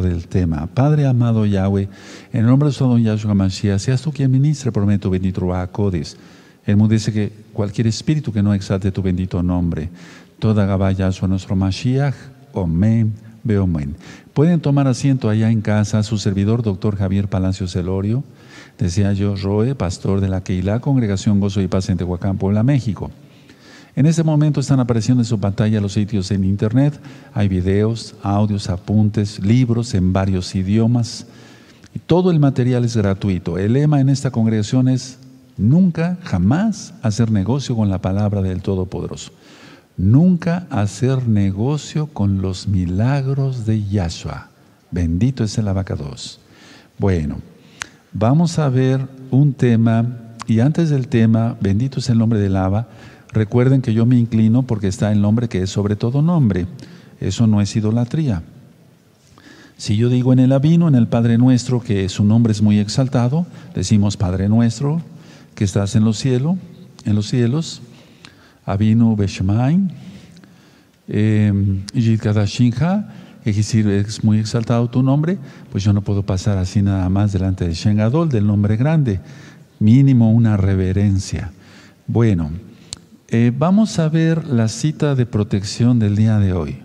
del tema. Padre amado Yahweh, en el nombre de su don Yahshua Mashiach, seas tú quien ministre por medio tu bendito Codes. El mundo dice que cualquier espíritu que no exalte tu bendito nombre, toda Gabá Yahshua nuestro Mashiach, Omen, Beomen. Pueden tomar asiento allá en casa su servidor, doctor Javier Palacios Celorio, decía yo, Roe, pastor de la Keilah, Congregación Gozo y Paz en Tehuacán, Puebla, México. En este momento están apareciendo en su pantalla los sitios en internet. Hay videos, audios, apuntes, libros en varios idiomas. Y todo el material es gratuito. El lema en esta congregación es nunca, jamás hacer negocio con la palabra del Todopoderoso. Nunca hacer negocio con los milagros de Yahshua. Bendito es el abacados. Bueno, vamos a ver un tema, y antes del tema, bendito es el nombre del Abba, Recuerden que yo me inclino porque está el nombre que es sobre todo nombre. Eso no es idolatría. Si yo digo en el Abino, en el Padre Nuestro, que su nombre es muy exaltado, decimos Padre Nuestro, que estás en los cielos, en los cielos, Abino Beshmain, eh, es decir, es muy exaltado tu nombre, pues yo no puedo pasar así nada más delante de Shengadol, del nombre grande, mínimo una reverencia. Bueno, eh, vamos a ver la cita de protección del día de hoy.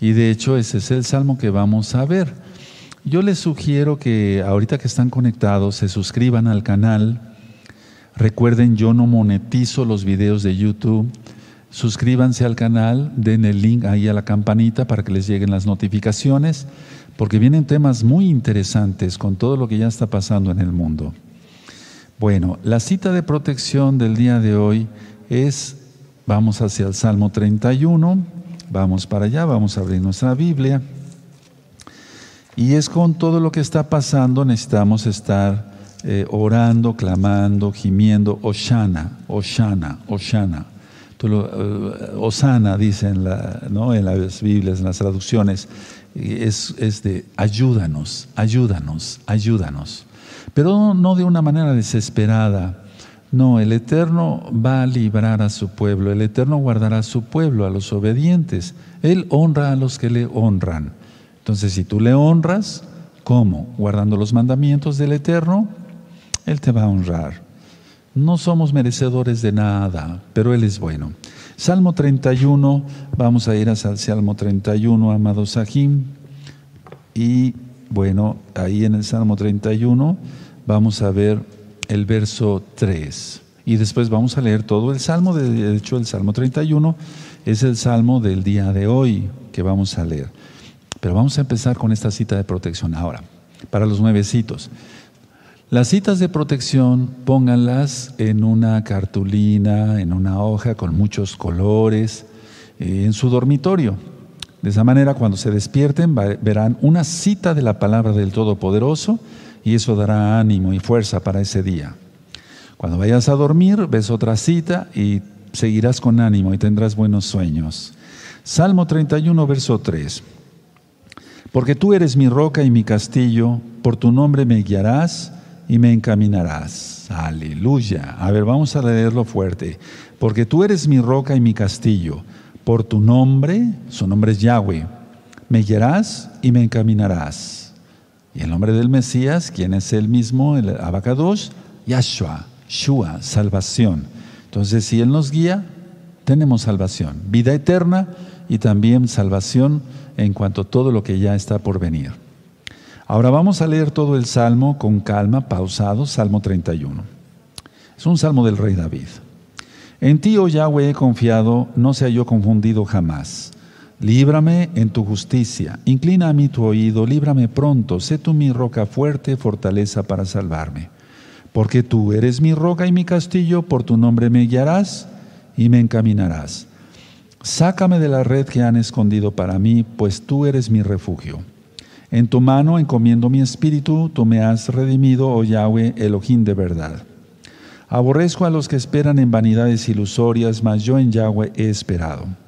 Y de hecho ese es el salmo que vamos a ver. Yo les sugiero que ahorita que están conectados se suscriban al canal. Recuerden, yo no monetizo los videos de YouTube. Suscríbanse al canal, den el link ahí a la campanita para que les lleguen las notificaciones, porque vienen temas muy interesantes con todo lo que ya está pasando en el mundo. Bueno, la cita de protección del día de hoy es, vamos hacia el Salmo 31, vamos para allá, vamos a abrir nuestra Biblia. Y es con todo lo que está pasando, necesitamos estar eh, orando, clamando, gimiendo, Oshana, Oshana, Oshana. Uh, Osana dice en, la, ¿no? en las Biblias, en las traducciones, es, es de ayúdanos, ayúdanos, ayúdanos. Pero no de una manera desesperada, no, el Eterno va a librar a su pueblo, el Eterno guardará a su pueblo, a los obedientes. Él honra a los que le honran. Entonces, si tú le honras, ¿cómo? Guardando los mandamientos del Eterno, Él te va a honrar. No somos merecedores de nada, pero Él es bueno. Salmo 31, vamos a ir al Salmo 31, amado Sahim. Y bueno, ahí en el Salmo 31 vamos a ver el verso 3. Y después vamos a leer todo el Salmo, de hecho el Salmo 31 es el Salmo del día de hoy que vamos a leer. Pero vamos a empezar con esta cita de protección ahora, para los nuevecitos. Las citas de protección pónganlas en una cartulina, en una hoja con muchos colores, eh, en su dormitorio. De esa manera, cuando se despierten, verán una cita de la palabra del Todopoderoso y eso dará ánimo y fuerza para ese día. Cuando vayas a dormir, ves otra cita y seguirás con ánimo y tendrás buenos sueños. Salmo 31, verso 3. Porque tú eres mi roca y mi castillo, por tu nombre me guiarás y me encaminarás. Aleluya. A ver, vamos a leerlo fuerte. Porque tú eres mi roca y mi castillo, por tu nombre, su nombre es Yahweh, me guiarás y me encaminarás. Y el nombre del Mesías, ¿quién es el mismo? El Abacadosh, Yahshua, Shua, salvación. Entonces, si Él nos guía, tenemos salvación, vida eterna y también salvación en cuanto a todo lo que ya está por venir. Ahora vamos a leer todo el salmo con calma, pausado, Salmo 31. Es un salmo del rey David. En ti, oh Yahweh, he confiado, no sea yo confundido jamás. Líbrame en tu justicia, inclina a mí tu oído, líbrame pronto, sé tú mi roca fuerte, fortaleza para salvarme. Porque tú eres mi roca y mi castillo, por tu nombre me guiarás y me encaminarás. Sácame de la red que han escondido para mí, pues tú eres mi refugio. En tu mano encomiendo mi espíritu, tú me has redimido, oh Yahweh, Elohim de verdad. Aborrezco a los que esperan en vanidades ilusorias, mas yo en Yahweh he esperado.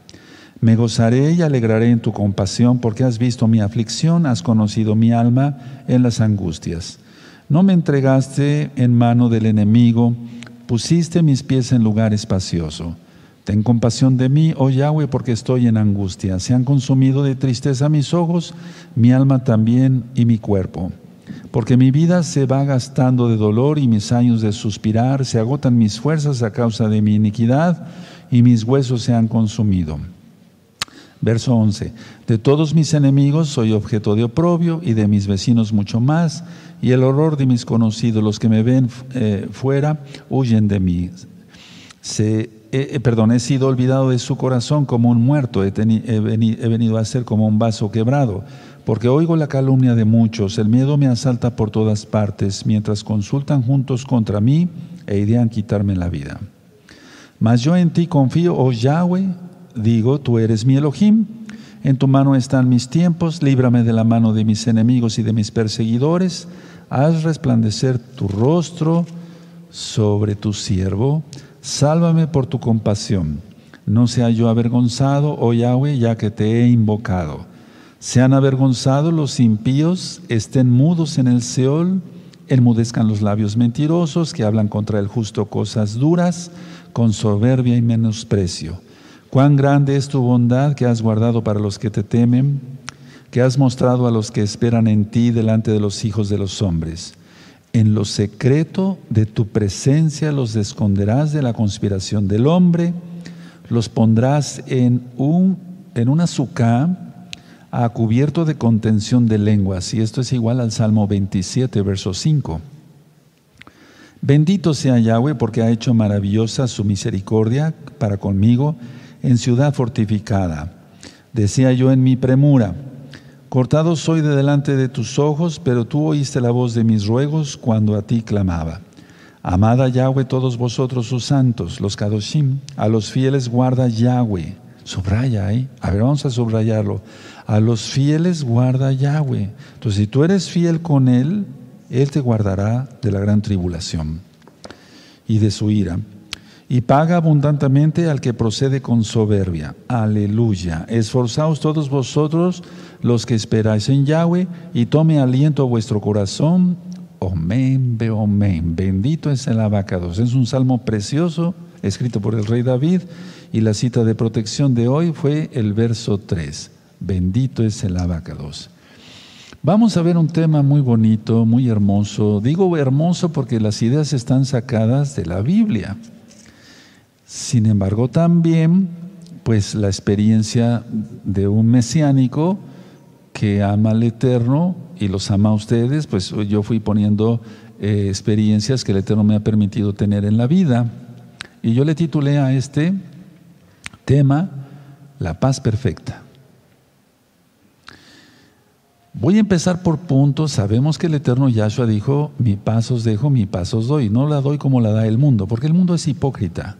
Me gozaré y alegraré en tu compasión, porque has visto mi aflicción, has conocido mi alma en las angustias. No me entregaste en mano del enemigo, pusiste mis pies en lugar espacioso. Ten compasión de mí, oh Yahweh, porque estoy en angustia. Se han consumido de tristeza mis ojos, mi alma también y mi cuerpo. Porque mi vida se va gastando de dolor y mis años de suspirar, se agotan mis fuerzas a causa de mi iniquidad y mis huesos se han consumido. Verso 11. De todos mis enemigos soy objeto de oprobio y de mis vecinos mucho más, y el horror de mis conocidos, los que me ven eh, fuera, huyen de mí. Se, perdón, he sido olvidado de su corazón como un muerto, he, he venido a ser como un vaso quebrado, porque oigo la calumnia de muchos, el miedo me asalta por todas partes, mientras consultan juntos contra mí e idean quitarme la vida. Mas yo en ti confío, oh Yahweh, digo, tú eres mi Elohim, en tu mano están mis tiempos, líbrame de la mano de mis enemigos y de mis perseguidores, haz resplandecer tu rostro sobre tu siervo, sálvame por tu compasión. No sea yo avergonzado, oh Yahweh, ya que te he invocado. Sean avergonzados los impíos, estén mudos en el Seol, enmudezcan los labios mentirosos que hablan contra el justo cosas duras, con soberbia y menosprecio. Cuán grande es tu bondad que has guardado para los que te temen, que has mostrado a los que esperan en ti delante de los hijos de los hombres. En lo secreto de tu presencia los esconderás de la conspiración del hombre, los pondrás en un, en una a cubierto de contención de lenguas. Y esto es igual al Salmo 27, verso 5. Bendito sea Yahweh porque ha hecho maravillosa su misericordia para conmigo en ciudad fortificada. Decía yo en mi premura, cortado soy de delante de tus ojos, pero tú oíste la voz de mis ruegos cuando a ti clamaba. Amada Yahweh todos vosotros sus santos, los Kadoshim, a los fieles guarda Yahweh. Subraya ahí, a ver, vamos a subrayarlo. A los fieles guarda Yahweh. Entonces, si tú eres fiel con Él, Él te guardará de la gran tribulación y de su ira y paga abundantemente al que procede con soberbia. Aleluya. Esforzaos todos vosotros los que esperáis en Yahweh y tome aliento vuestro corazón. Omen, omen. Bendito es el abacados. Es un salmo precioso escrito por el rey David y la cita de protección de hoy fue el verso 3. Bendito es el abacados. Vamos a ver un tema muy bonito, muy hermoso. Digo hermoso porque las ideas están sacadas de la Biblia. Sin embargo, también, pues la experiencia de un mesiánico que ama al Eterno y los ama a ustedes, pues yo fui poniendo eh, experiencias que el Eterno me ha permitido tener en la vida. Y yo le titulé a este tema La paz perfecta. Voy a empezar por puntos. Sabemos que el eterno Yahshua dijo, mi paz os dejo, mi paz os doy. No la doy como la da el mundo, porque el mundo es hipócrita.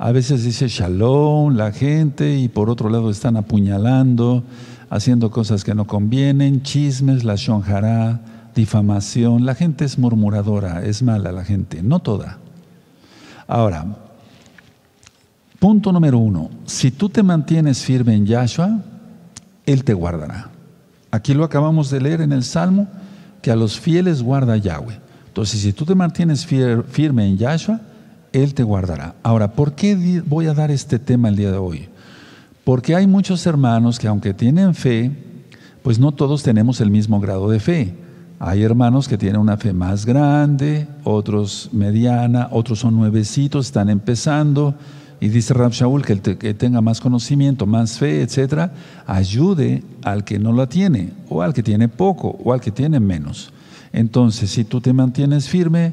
A veces dice shalom la gente y por otro lado están apuñalando, haciendo cosas que no convienen, chismes, la shonjara, difamación. La gente es murmuradora, es mala la gente, no toda. Ahora, punto número uno, si tú te mantienes firme en Yahshua, Él te guardará. Aquí lo acabamos de leer en el Salmo, que a los fieles guarda Yahweh. Entonces, si tú te mantienes firme en Yahshua, él te guardará. Ahora, ¿por qué voy a dar este tema el día de hoy? Porque hay muchos hermanos que aunque tienen fe, pues no todos tenemos el mismo grado de fe. Hay hermanos que tienen una fe más grande, otros mediana, otros son nuevecitos, están empezando. Y dice Rab Shaul que el que tenga más conocimiento, más fe, etcétera, ayude al que no la tiene, o al que tiene poco, o al que tiene menos. Entonces, si tú te mantienes firme,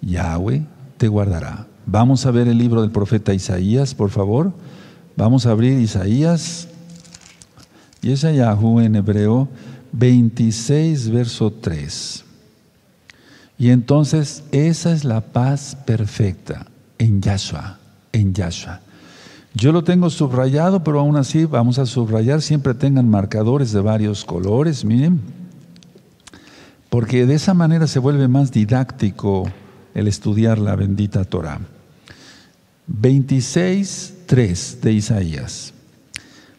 Yahweh te guardará. Vamos a ver el libro del profeta Isaías, por favor. Vamos a abrir Isaías. Y es Yahú en hebreo 26, verso 3. Y entonces esa es la paz perfecta en Yahshua, en Yahshua. Yo lo tengo subrayado, pero aún así vamos a subrayar, siempre tengan marcadores de varios colores, miren, porque de esa manera se vuelve más didáctico el estudiar la bendita Torah. 26.3 de Isaías.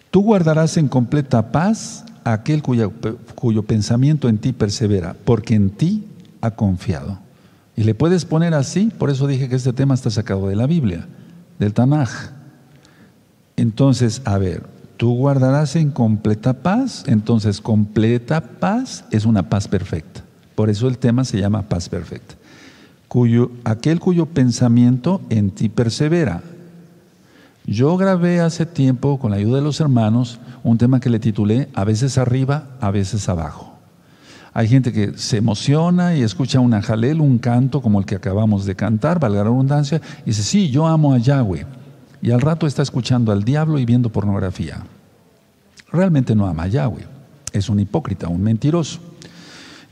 Tú guardarás en completa paz aquel cuyo, cuyo pensamiento en ti persevera, porque en ti ha confiado. Y le puedes poner así, por eso dije que este tema está sacado de la Biblia, del Tanaj. Entonces, a ver, tú guardarás en completa paz. Entonces, completa paz es una paz perfecta. Por eso el tema se llama paz perfecta. Cuyo, aquel cuyo pensamiento en ti persevera. Yo grabé hace tiempo, con la ayuda de los hermanos, un tema que le titulé A veces arriba, a veces abajo. Hay gente que se emociona y escucha una jalel, un canto como el que acabamos de cantar, valga la redundancia, y dice, sí, yo amo a Yahweh. Y al rato está escuchando al diablo y viendo pornografía. Realmente no ama a Yahweh. Es un hipócrita, un mentiroso.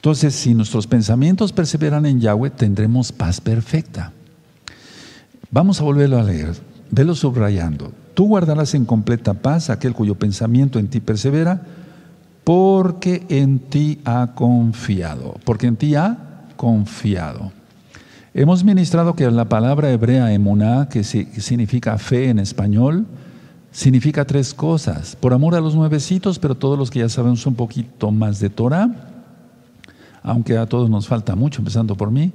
Entonces, si nuestros pensamientos perseveran en Yahweh, tendremos paz perfecta. Vamos a volverlo a leer. Velo subrayando. Tú guardarás en completa paz aquel cuyo pensamiento en ti persevera, porque en ti ha confiado. Porque en ti ha confiado. Hemos ministrado que la palabra hebrea emuná, que significa fe en español, significa tres cosas. Por amor a los nuevecitos, pero todos los que ya sabemos un poquito más de Torah, aunque a todos nos falta mucho, empezando por mí,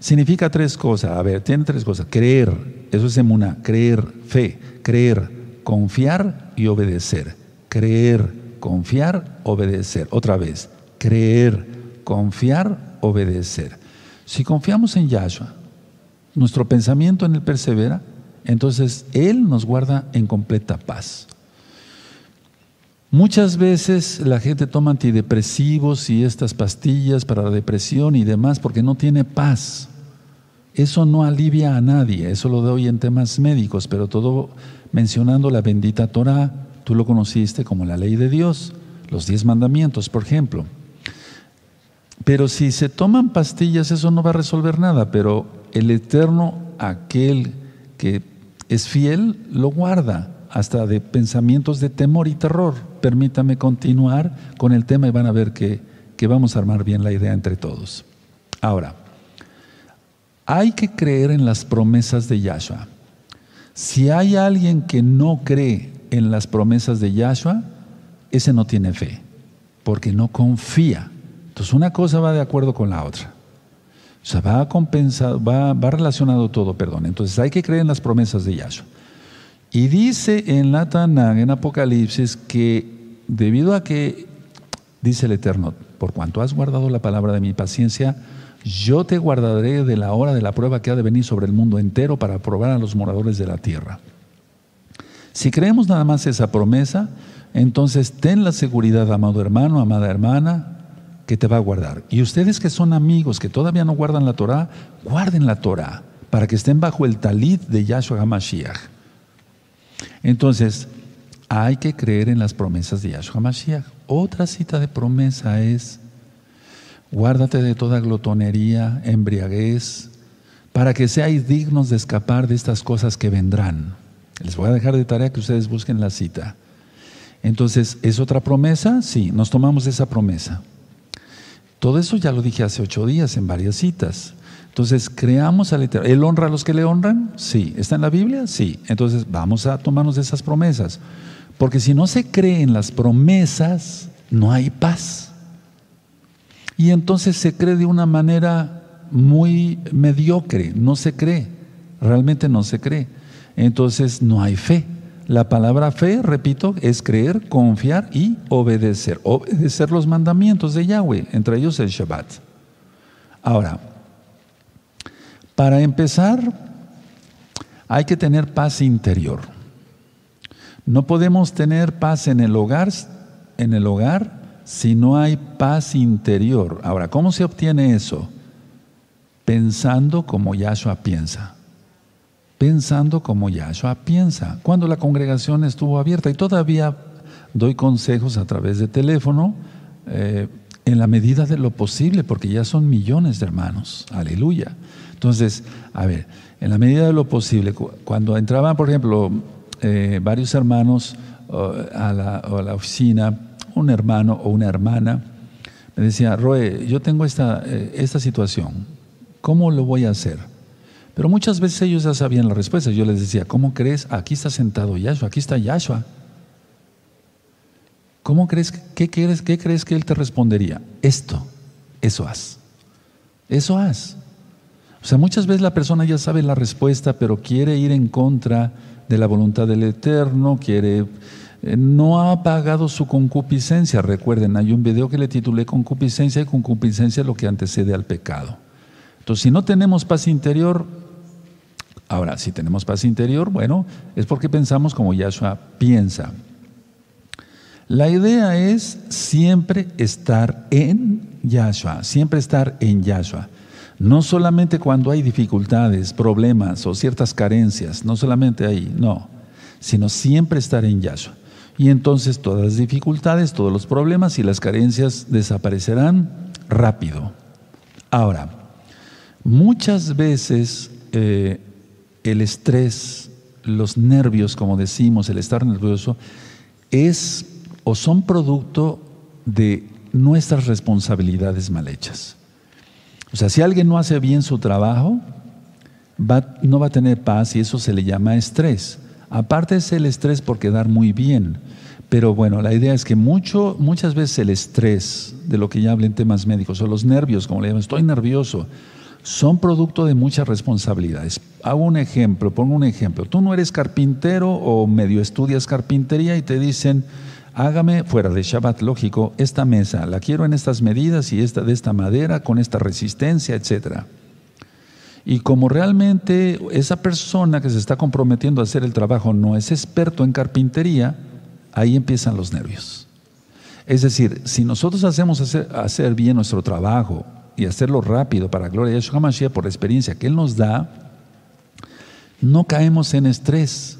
significa tres cosas. A ver, tiene tres cosas. Creer, eso es emuná, creer, fe, creer, confiar y obedecer. Creer, confiar, obedecer. Otra vez, creer, confiar, obedecer. Si confiamos en Yahshua, nuestro pensamiento en Él persevera, entonces Él nos guarda en completa paz. Muchas veces la gente toma antidepresivos y estas pastillas para la depresión y demás porque no tiene paz. Eso no alivia a nadie, eso lo doy en temas médicos, pero todo mencionando la bendita Torah, Tú lo conociste como la ley de Dios, los diez mandamientos, por ejemplo. Pero si se toman pastillas, eso no va a resolver nada, pero el Eterno, aquel que es fiel, lo guarda hasta de pensamientos de temor y terror. Permítame continuar con el tema y van a ver que, que vamos a armar bien la idea entre todos. Ahora, hay que creer en las promesas de Yahshua. Si hay alguien que no cree en las promesas de Yahshua, ese no tiene fe, porque no confía. Entonces una cosa va de acuerdo con la otra. O sea, va compensado, va, va relacionado todo, perdón. Entonces hay que creer en las promesas de Yahshua. Y dice en la Tanakh, en Apocalipsis, que debido a que, dice el Eterno, por cuanto has guardado la palabra de mi paciencia, yo te guardaré de la hora de la prueba que ha de venir sobre el mundo entero para probar a los moradores de la tierra. Si creemos nada más esa promesa, entonces ten la seguridad, amado hermano, amada hermana, que te va a guardar. Y ustedes que son amigos, que todavía no guardan la Torah, guarden la Torah para que estén bajo el talit de Yahshua HaMashiach. Entonces, hay que creer en las promesas de Yahshua HaMashiach. Otra cita de promesa es, guárdate de toda glotonería, embriaguez, para que seáis dignos de escapar de estas cosas que vendrán. Les voy a dejar de tarea que ustedes busquen la cita. Entonces, ¿es otra promesa? Sí, nos tomamos esa promesa. Todo eso ya lo dije hace ocho días en varias citas. Entonces, creamos al Eterno. ¿Él honra a los que le honran? Sí. ¿Está en la Biblia? Sí. Entonces, vamos a tomarnos de esas promesas. Porque si no se cree en las promesas, no hay paz. Y entonces se cree de una manera muy mediocre, no se cree, realmente no se cree entonces no hay fe. La palabra fe, repito, es creer, confiar y obedecer. Obedecer los mandamientos de Yahweh, entre ellos el Shabbat. Ahora, para empezar, hay que tener paz interior. No podemos tener paz en el hogar, si no hay paz interior. Ahora, ¿cómo se obtiene eso? Pensando como Yahshua piensa pensando como Yahshua piensa. Cuando la congregación estuvo abierta y todavía doy consejos a través de teléfono eh, en la medida de lo posible, porque ya son millones de hermanos. Aleluya. Entonces, a ver, en la medida de lo posible, cuando entraban, por ejemplo, eh, varios hermanos a, la, oficina, un hermano o una hermana, me decía, Roe, yo tengo esta, eh, esta situación, ¿cómo lo voy a hacer? Pero muchas veces ellos ya sabían la respuesta. Yo les decía, ¿cómo crees? Aquí está sentado Yahshua, aquí está Yahshua. ¿Cómo crees, qué, crees, qué crees que él te respondería? Esto, eso haz. Eso haz. O sea, muchas veces la persona ya sabe la respuesta, pero quiere ir en contra de la voluntad del Eterno, quiere eh, no ha apagado su concupiscencia. Recuerden, hay un video que le titulé Concupiscencia y concupiscencia es lo que antecede al pecado. Entonces, si no tenemos paz interior, ahora, si tenemos paz interior, bueno, es porque pensamos como Yahshua piensa. La idea es siempre estar en Yahshua, siempre estar en Yahshua. No solamente cuando hay dificultades, problemas o ciertas carencias, no solamente ahí, no, sino siempre estar en Yahshua. Y entonces todas las dificultades, todos los problemas y las carencias desaparecerán rápido. Ahora, muchas veces eh, el estrés, los nervios, como decimos, el estar nervioso, es o son producto de nuestras responsabilidades mal hechas. O sea, si alguien no hace bien su trabajo, no va a tener paz y eso se le llama estrés. Aparte es el estrés por quedar muy bien. Pero bueno, la idea es que mucho, muchas veces el estrés, de lo que ya hablé en temas médicos, o los nervios, como le llaman, estoy nervioso, son producto de muchas responsabilidades. Hago un ejemplo, pongo un ejemplo. Tú no eres carpintero o medio estudias carpintería y te dicen, hágame fuera de Shabbat, lógico, esta mesa, la quiero en estas medidas y esta de esta madera, con esta resistencia, etcétera. Y como realmente esa persona que se está comprometiendo a hacer el trabajo no es experto en carpintería, ahí empiezan los nervios. Es decir, si nosotros hacemos hacer, bien nuestro trabajo y hacerlo rápido para gloria de Yeshua Mashiach por la experiencia que Él nos da, no caemos en estrés.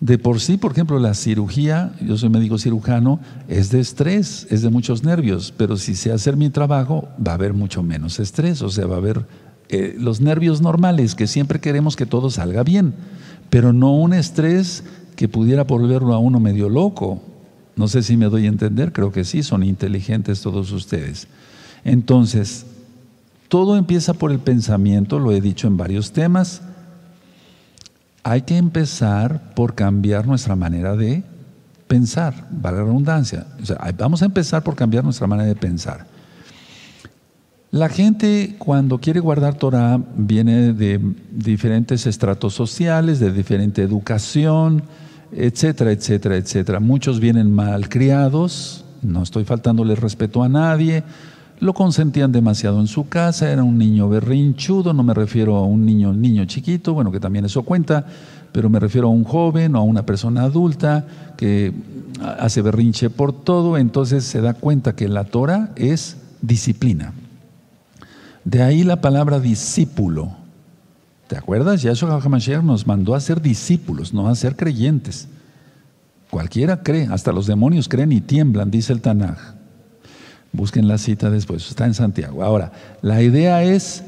De por sí, por ejemplo, la cirugía, yo soy médico cirujano, es de estrés, es de muchos nervios, pero si sé hacer mi trabajo, va a haber mucho menos estrés, o sea, va a haber eh, los nervios normales, que siempre queremos que todo salga bien, pero no un estrés que pudiera volverlo a uno medio loco. No sé si me doy a entender, creo que sí, son inteligentes todos ustedes. Entonces, todo empieza por el pensamiento, lo he dicho en varios temas. Hay que empezar por cambiar nuestra manera de pensar, vale la redundancia. vamos a empezar por cambiar nuestra manera de pensar. La gente cuando quiere guardar Torah viene de diferentes estratos sociales, de diferente educación, etcétera, etcétera, etcétera. Muchos vienen mal criados, no estoy faltándole respeto a nadie, lo consentían demasiado en su casa, era un niño berrinchudo, no me refiero a un niño, niño chiquito, bueno, que también eso cuenta, pero me refiero a un joven o a una persona adulta que hace berrinche por todo, entonces se da cuenta que la Torah es disciplina. De ahí la palabra discípulo. ¿Te acuerdas? Yahshua HaMashiach nos mandó a ser discípulos, no a ser creyentes. Cualquiera cree, hasta los demonios creen y tiemblan, dice el Tanaj. Busquen la cita después, está en Santiago. Ahora, la idea es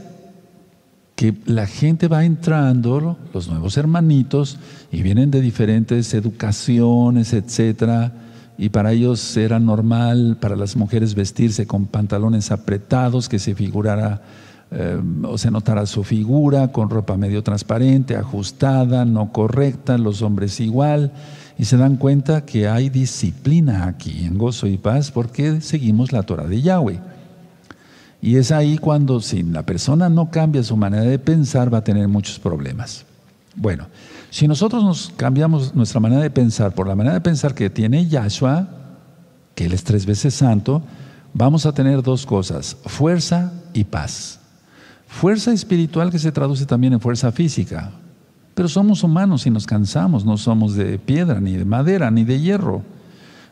que la gente va entrando, los nuevos hermanitos, y vienen de diferentes educaciones, etcétera y para ellos era normal para las mujeres vestirse con pantalones apretados, que se figurara eh, o se notara su figura, con ropa medio transparente, ajustada, no correcta, los hombres igual, y se dan cuenta que hay disciplina aquí en gozo y paz porque seguimos la Torah de Yahweh. Y es ahí cuando si la persona no cambia su manera de pensar va a tener muchos problemas. Bueno, si nosotros nos cambiamos nuestra manera de pensar por la manera de pensar que tiene Yahshua, que Él es tres veces santo, vamos a tener dos cosas, fuerza y paz. Fuerza espiritual que se traduce también en fuerza física. Pero somos humanos y nos cansamos, no somos de piedra, ni de madera, ni de hierro.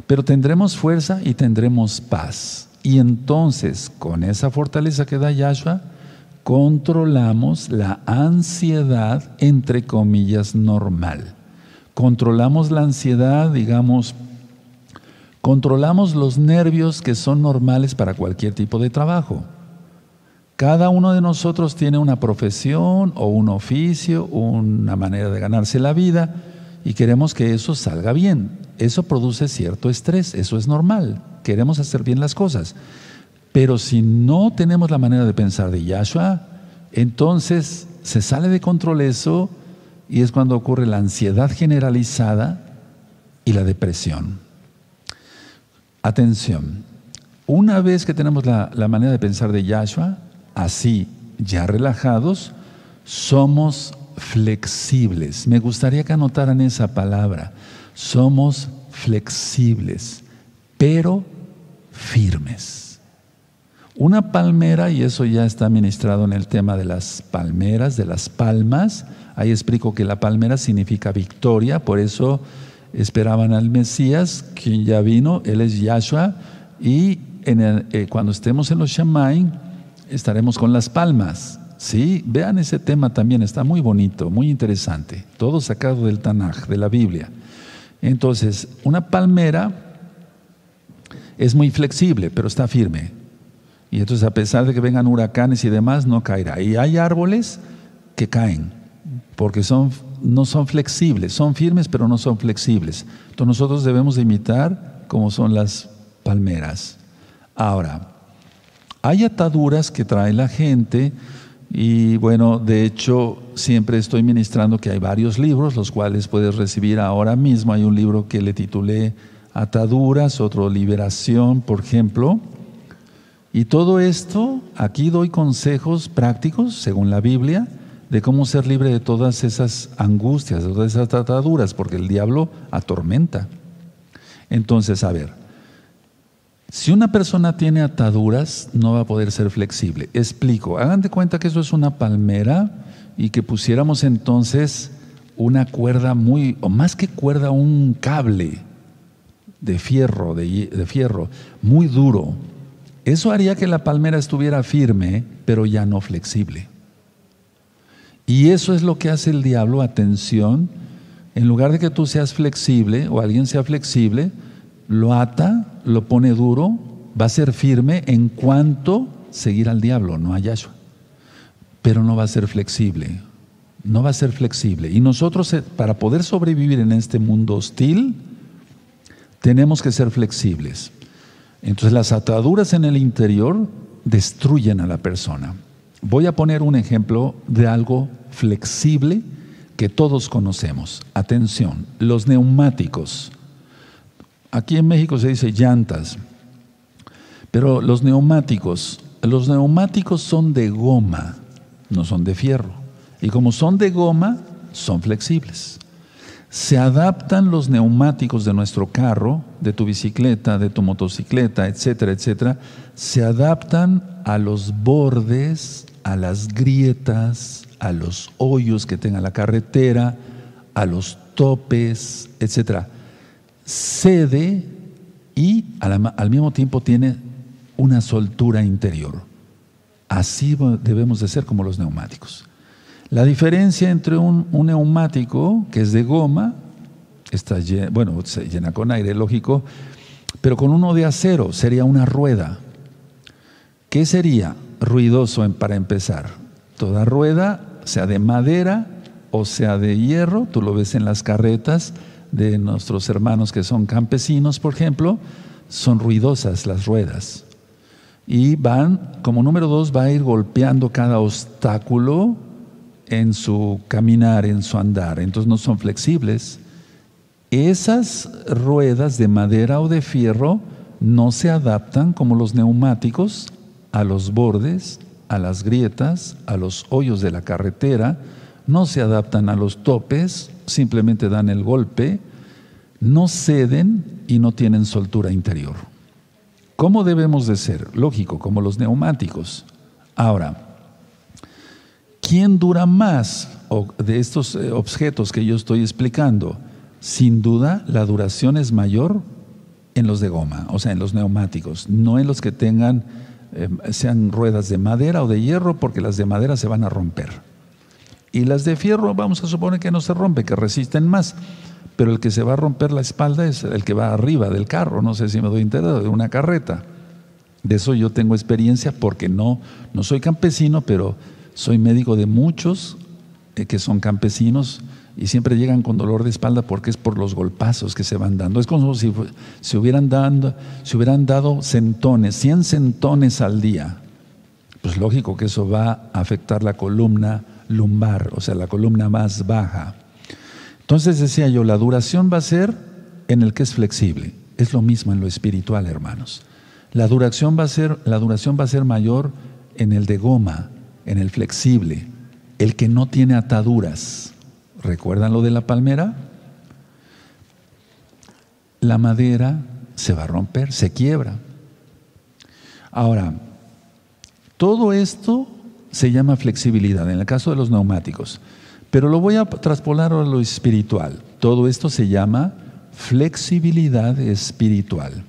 Pero tendremos fuerza y tendremos paz. Y entonces, con esa fortaleza que da Yahshua, controlamos la ansiedad, entre comillas, normal. Controlamos la ansiedad, digamos, controlamos los nervios que son normales para cualquier tipo de trabajo. Cada uno de nosotros tiene una profesión o un oficio, una manera de ganarse la vida y queremos que eso salga bien. Eso produce cierto estrés, eso es normal. Queremos hacer bien las cosas. Pero si no tenemos la manera de pensar de Yahshua, entonces se sale de control eso y es cuando ocurre la ansiedad generalizada y la depresión. Atención, una vez que tenemos la, manera de pensar de Yahshua, así ya relajados, somos flexibles. Me gustaría que anotaran esa palabra. Somos flexibles, pero firmes. Una palmera, y eso ya está ministrado en el tema de las palmeras, de las palmas, ahí explico que la palmera significa victoria, por eso esperaban al Mesías, quien ya vino, él es Yahshua, y eh, cuando estemos en los Shamaim, estaremos con las palmas. Sí, vean ese tema también, está muy bonito, muy interesante, todo sacado del Tanaj, de la Biblia. Entonces, una palmera es muy flexible, pero está firme. Y entonces, a pesar de que vengan huracanes y demás, no caerá. Y hay árboles que caen, porque son, no son flexibles, son firmes, pero no son flexibles. Entonces, nosotros debemos imitar como son las palmeras. Ahora, hay ataduras que trae la gente y bueno, de hecho, siempre estoy ministrando que hay varios libros, los cuales puedes recibir ahora mismo. Hay un libro que le titulé Ataduras, otro Liberación, por ejemplo. Y todo esto, aquí doy consejos prácticos, según la Biblia, de cómo ser libre de todas esas angustias, de todas esas ataduras, porque el diablo atormenta. Entonces, a ver, si una persona tiene ataduras, no va a poder ser flexible. Explico, hagan de cuenta que eso es una palmera y que pusiéramos entonces una cuerda muy, o más que cuerda, un cable de fierro, de, de fierro, muy duro. Eso haría que la palmera estuviera firme, pero ya no flexible. Y eso es lo que hace el diablo, atención, en lugar de que tú seas flexible o alguien sea flexible, lo ata, lo pone duro, va a ser firme en cuanto seguir al diablo, no a Yahshua. Pero no va a ser flexible, no va a ser flexible. Y nosotros, eh, para poder sobrevivir en este mundo hostil, tenemos que ser flexibles. Entonces las ataduras en el interior destruyen a la persona. Voy a poner un ejemplo de algo flexible que todos conocemos. Atención, los neumáticos. Aquí en México se dice llantas, pero los neumáticos, los neumáticos son de goma, no son de fierro. Y como son de goma, son flexibles. Se adaptan los neumáticos de nuestro carro, de tu bicicleta, de tu motocicleta, etcétera, etcétera, se adaptan a los bordes, a las grietas, a los hoyos que tenga la carretera, a los topes, etcétera cede y al, mismo tiempo tiene una soltura interior. Así debemos de ser como los neumáticos. La diferencia entre un, neumático que es de goma, está bueno, se llena con aire, lógico, pero con uno de acero sería una rueda. ¿Qué sería ruidoso para empezar? Toda rueda, sea de madera o sea de hierro, tú lo ves en las carretas, de nuestros hermanos que son campesinos, por ejemplo, son ruidosas las ruedas. Y van, como número dos, va a ir golpeando cada obstáculo en su caminar, en su andar. Entonces no son flexibles. Esas ruedas de madera o de fierro no se adaptan como los neumáticos a los bordes, a las grietas, a los hoyos de la carretera, no se adaptan a los topes, simplemente dan el golpe, no ceden y no tienen soltura interior. ¿Cómo debemos de ser? Lógico, como los neumáticos. Ahora, ¿quién dura más de estos eh, objetos que yo estoy explicando? Sin duda, la duración es mayor en los de goma, o sea, en los neumáticos, no en los que tengan, eh, sean ruedas de madera o de hierro, porque las de madera se van a romper. Y las de fierro vamos a suponer que no se rompen, que resisten más. Pero el que se va a romper la espalda es el que va arriba del carro, no sé si me doy entero, de una carreta. De eso yo tengo experiencia porque no, no soy campesino, pero soy médico de muchos eh, que son campesinos y siempre llegan con dolor de espalda porque es por los golpazos que se van dando. Es como si se hubieran, si hubieran dado centones, 100 centones al día. Pues lógico que eso va a afectar la columna lumbar, o sea, la columna más baja. Entonces decía yo, la duración va a ser en el que es flexible. Es lo mismo en lo espiritual, hermanos. La duración va a ser, la duración va a ser mayor en el de goma, en el flexible. el que no tiene ataduras. ¿Recuerdan lo de la palmera? La madera se va a romper, se quiebra. Ahora, todo esto se llama flexibilidad en el caso de los neumáticos, pero lo voy a traspolar a lo espiritual. Todo esto se llama flexibilidad espiritual.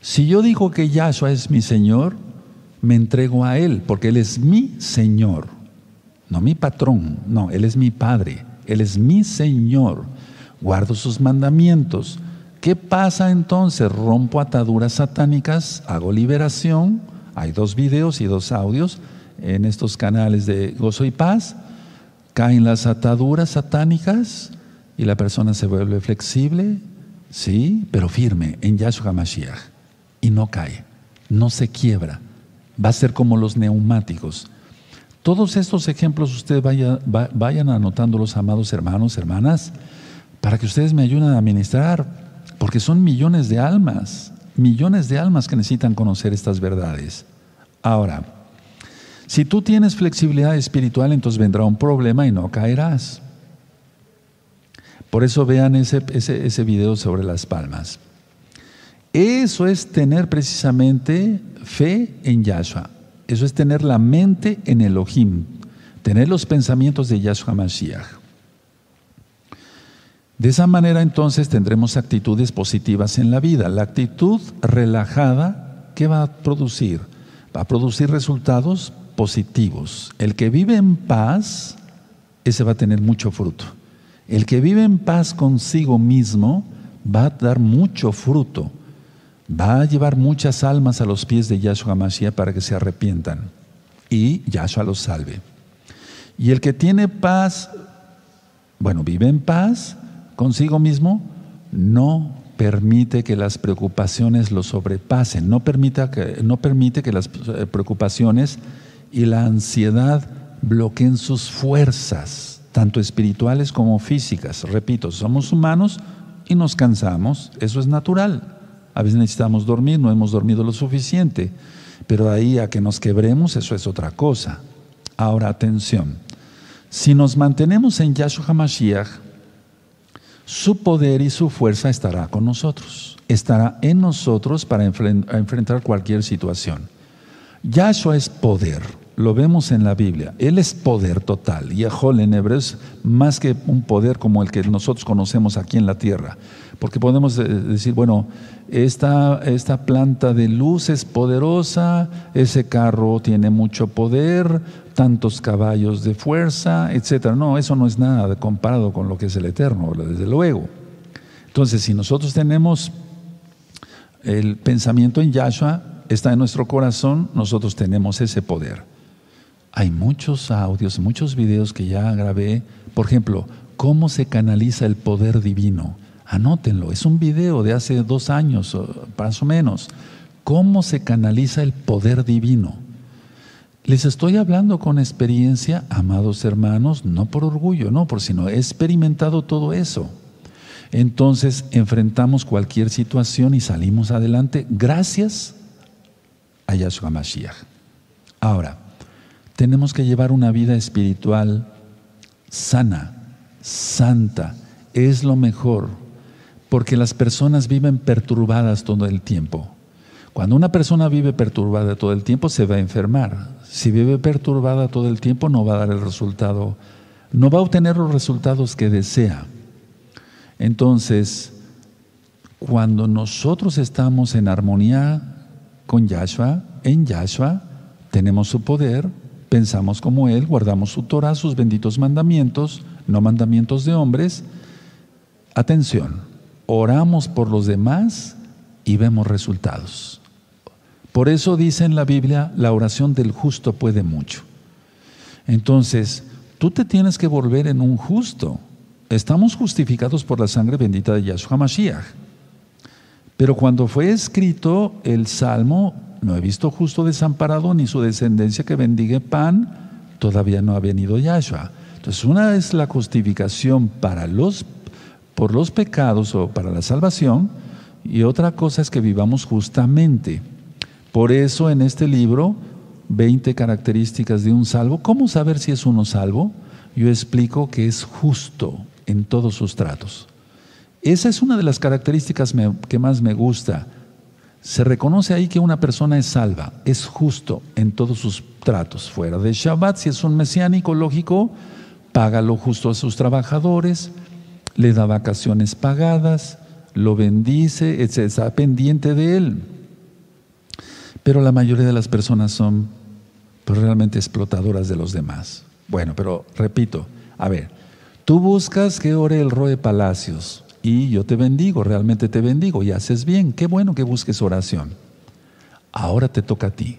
Si yo digo que Yahshua es mi Señor, me entrego a Él, porque Él es mi Señor, no mi patrón, no, Él es mi Padre, Él es mi Señor, guardo sus mandamientos. ¿Qué pasa entonces? Rompo ataduras satánicas, hago liberación, hay dos videos y dos audios en estos canales de gozo y paz, caen las ataduras satánicas y la persona se vuelve flexible, sí, pero firme en Yahshua Mashiach y no cae, no se quiebra, va a ser como los neumáticos. Todos estos ejemplos ustedes vayan anotando los amados hermanos, hermanas, para que ustedes me ayuden a administrar, porque son millones de almas, millones de almas que necesitan conocer estas verdades. Ahora, si tú tienes flexibilidad espiritual, entonces vendrá un problema y no caerás. Por eso vean ese, ese, video sobre las palmas. Eso es tener precisamente fe en Yahshua. Eso es tener la mente en Elohim, tener los pensamientos de Yahshua Mashiach. De esa manera entonces tendremos actitudes positivas en la vida. La actitud relajada, ¿qué va a producir? Va a producir resultados positivos. El que vive en paz, ese va a tener mucho fruto. El que vive en paz consigo mismo va a dar mucho fruto. Va a llevar muchas almas a los pies de Yahshua Mashiach para que se arrepientan y Yahshua los salve. Y el que tiene paz, bueno, vive en paz consigo mismo, no permite que las preocupaciones lo sobrepasen, no, permita que, no permite que las eh, preocupaciones y la ansiedad bloqueen sus fuerzas, tanto espirituales como físicas. Repito, somos humanos y nos cansamos, eso es natural. A veces necesitamos dormir, no hemos dormido lo suficiente, pero ahí a que nos quebremos, eso es otra cosa. Ahora, atención, si nos mantenemos en Yahshua HaMashiach, su poder y su fuerza estará con nosotros, estará en nosotros para enfrentar cualquier situación. Yahshua es poder lo vemos en la Biblia. Él es poder total. Yahol en hebreo más que un poder como el que nosotros conocemos aquí en la tierra. Porque podemos decir, bueno, esta, esta planta de luz es poderosa, ese carro tiene mucho poder, tantos caballos de fuerza, etc. No, eso no es nada comparado con lo que es el eterno, desde luego. Entonces, si nosotros tenemos el pensamiento en Yahshua, está en nuestro corazón, nosotros tenemos ese poder. Hay muchos audios, muchos videos que ya grabé. Por ejemplo, cómo se canaliza el poder divino. Anótenlo, es un video de hace dos años, más o menos. ¿Cómo se canaliza el poder divino? Les estoy hablando con experiencia, amados hermanos, no por orgullo, no, por sino he experimentado todo eso. Entonces enfrentamos cualquier situación y salimos adelante gracias a Yahshua Mashiach. Ahora, tenemos que llevar una vida espiritual sana, santa. Es lo mejor, porque las personas viven perturbadas todo el tiempo. Cuando una persona vive perturbada todo el tiempo, se va a enfermar. Si vive perturbada todo el tiempo, no va a dar el resultado, no va a obtener los resultados que desea. Entonces, cuando nosotros estamos en armonía con Yahshua, en Yahshua, tenemos su poder, pensamos como Él, guardamos su Torah, sus benditos mandamientos, no mandamientos de hombres. Atención, oramos por los demás y vemos resultados. Por eso dice en la Biblia, la oración del justo puede mucho. Entonces, tú te tienes que volver en un justo. Estamos justificados por la sangre bendita de Yahshua Mashiach. Pero cuando fue escrito el Salmo, no he visto justo desamparado ni su descendencia que bendiga pan, todavía no ha venido Yahshua. Entonces, una es la justificación para los, por los pecados o para la salvación, y otra cosa es que vivamos justamente. Por eso en este libro 20 características de un salvo. ¿Cómo saber si es uno salvo? Yo explico que es justo en todos sus tratos. Esa es una de las características que más me gusta. Se reconoce ahí que una persona es salva, es justo en todos sus tratos. Fuera de Shabbat, si es un mesiánico, lógico, paga lo justo a sus trabajadores, le da vacaciones pagadas, lo bendice, está pendiente de él. Pero la mayoría de las personas son pues, realmente explotadoras de los demás. Bueno, pero repito, a ver, tú buscas que ore el Roe Palacios y yo te bendigo, realmente te bendigo y haces bien. Qué bueno que busques oración. Ahora te toca a ti.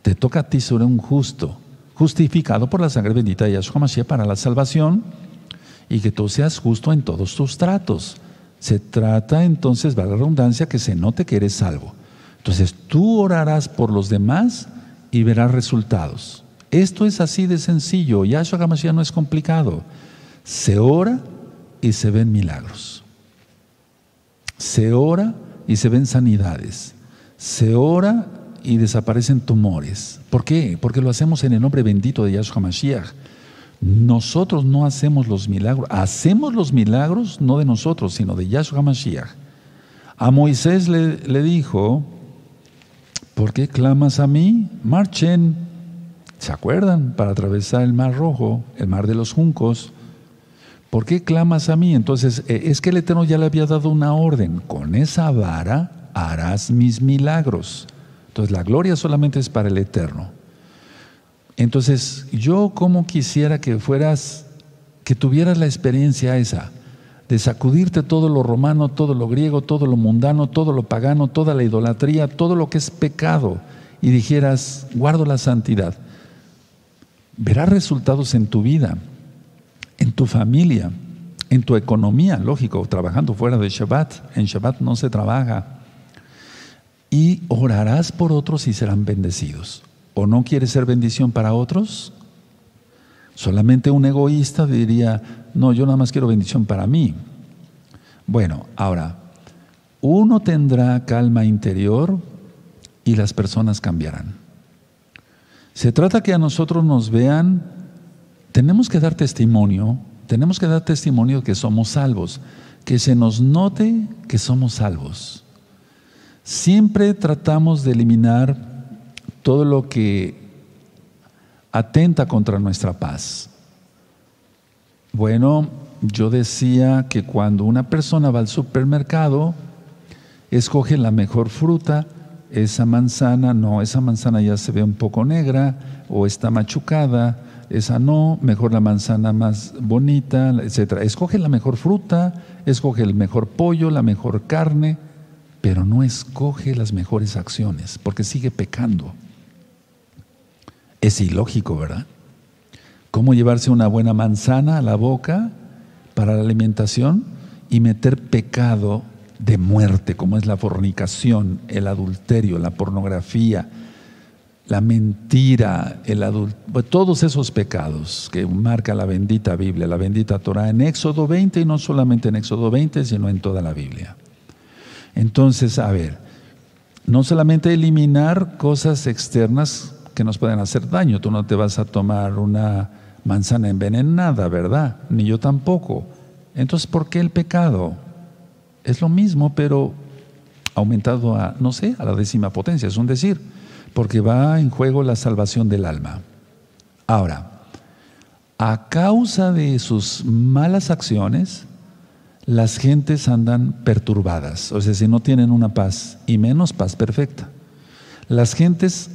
Te toca a ti ser un justo, justificado por la sangre bendita de Yahshua Mashiach para la salvación y que tú seas justo en todos tus tratos. Se trata entonces, va la redundancia, que se note que eres salvo. Entonces tú orarás por los demás y verás resultados. Esto es así de sencillo. Yahshua Mashiach no es complicado. Se ora y se ven milagros. Se ora y se ven sanidades. Se ora y desaparecen tumores. ¿Por qué? Porque lo hacemos en el nombre bendito de Yahshua Mashiach. Nosotros no hacemos los milagros. Hacemos los milagros no de nosotros, sino de Yahshua Mashiach. A Moisés le, le dijo, ¿por qué clamas a mí? Marchen. ¿Se acuerdan? Para atravesar el mar rojo, el mar de los juncos. ¿Por qué clamas a mí? Entonces, eh, es que el Eterno ya le había dado una orden. Con esa vara harás mis milagros. Entonces, la gloria solamente es para el Eterno. Entonces, yo como quisiera que fueras, que tuvieras la experiencia esa, de sacudirte todo lo romano, todo lo griego, todo lo mundano, todo lo pagano, toda la idolatría, todo lo que es pecado, y dijeras, guardo la santidad. Verás resultados en tu vida en tu familia, en tu economía, lógico, trabajando fuera de Shabbat. En Shabbat no se trabaja. Y orarás por otros y serán bendecidos. ¿O no quieres ser bendición para otros? Solamente un egoísta diría, no, yo nada más quiero bendición para mí. Bueno, ahora, uno tendrá calma interior y las personas cambiarán. Se trata que a nosotros nos vean tenemos que dar testimonio, tenemos que dar testimonio que somos salvos, que se nos note que somos salvos. Siempre tratamos de eliminar todo lo que atenta contra nuestra paz. Bueno, yo decía que cuando una persona va al supermercado, escoge la mejor fruta, esa manzana, no, esa manzana ya se ve un poco negra o está machucada, esa no, mejor la manzana más bonita, etc. Escoge la mejor fruta, escoge el mejor pollo, la mejor carne, pero no escoge las mejores acciones, porque sigue pecando. Es ilógico, ¿verdad? ¿Cómo llevarse una buena manzana a la boca para la alimentación y meter pecado de muerte, como es la fornicación, el adulterio, la pornografía, la mentira, el adulto, pues, todos esos pecados que marca la bendita Biblia, la bendita Torah en Éxodo 20 y no solamente en Éxodo 20, sino en toda la Biblia. Entonces, a ver, no solamente eliminar cosas externas que nos pueden hacer daño, tú no te vas a tomar una manzana envenenada, ¿verdad? Ni yo tampoco. Entonces, ¿por qué el pecado? Es lo mismo, pero aumentado a, no sé, a la décima potencia, es un decir porque va en juego la salvación del alma. Ahora, a causa de sus malas acciones, las gentes andan perturbadas, o sea, si no tienen una paz, y menos paz perfecta. Las gentes,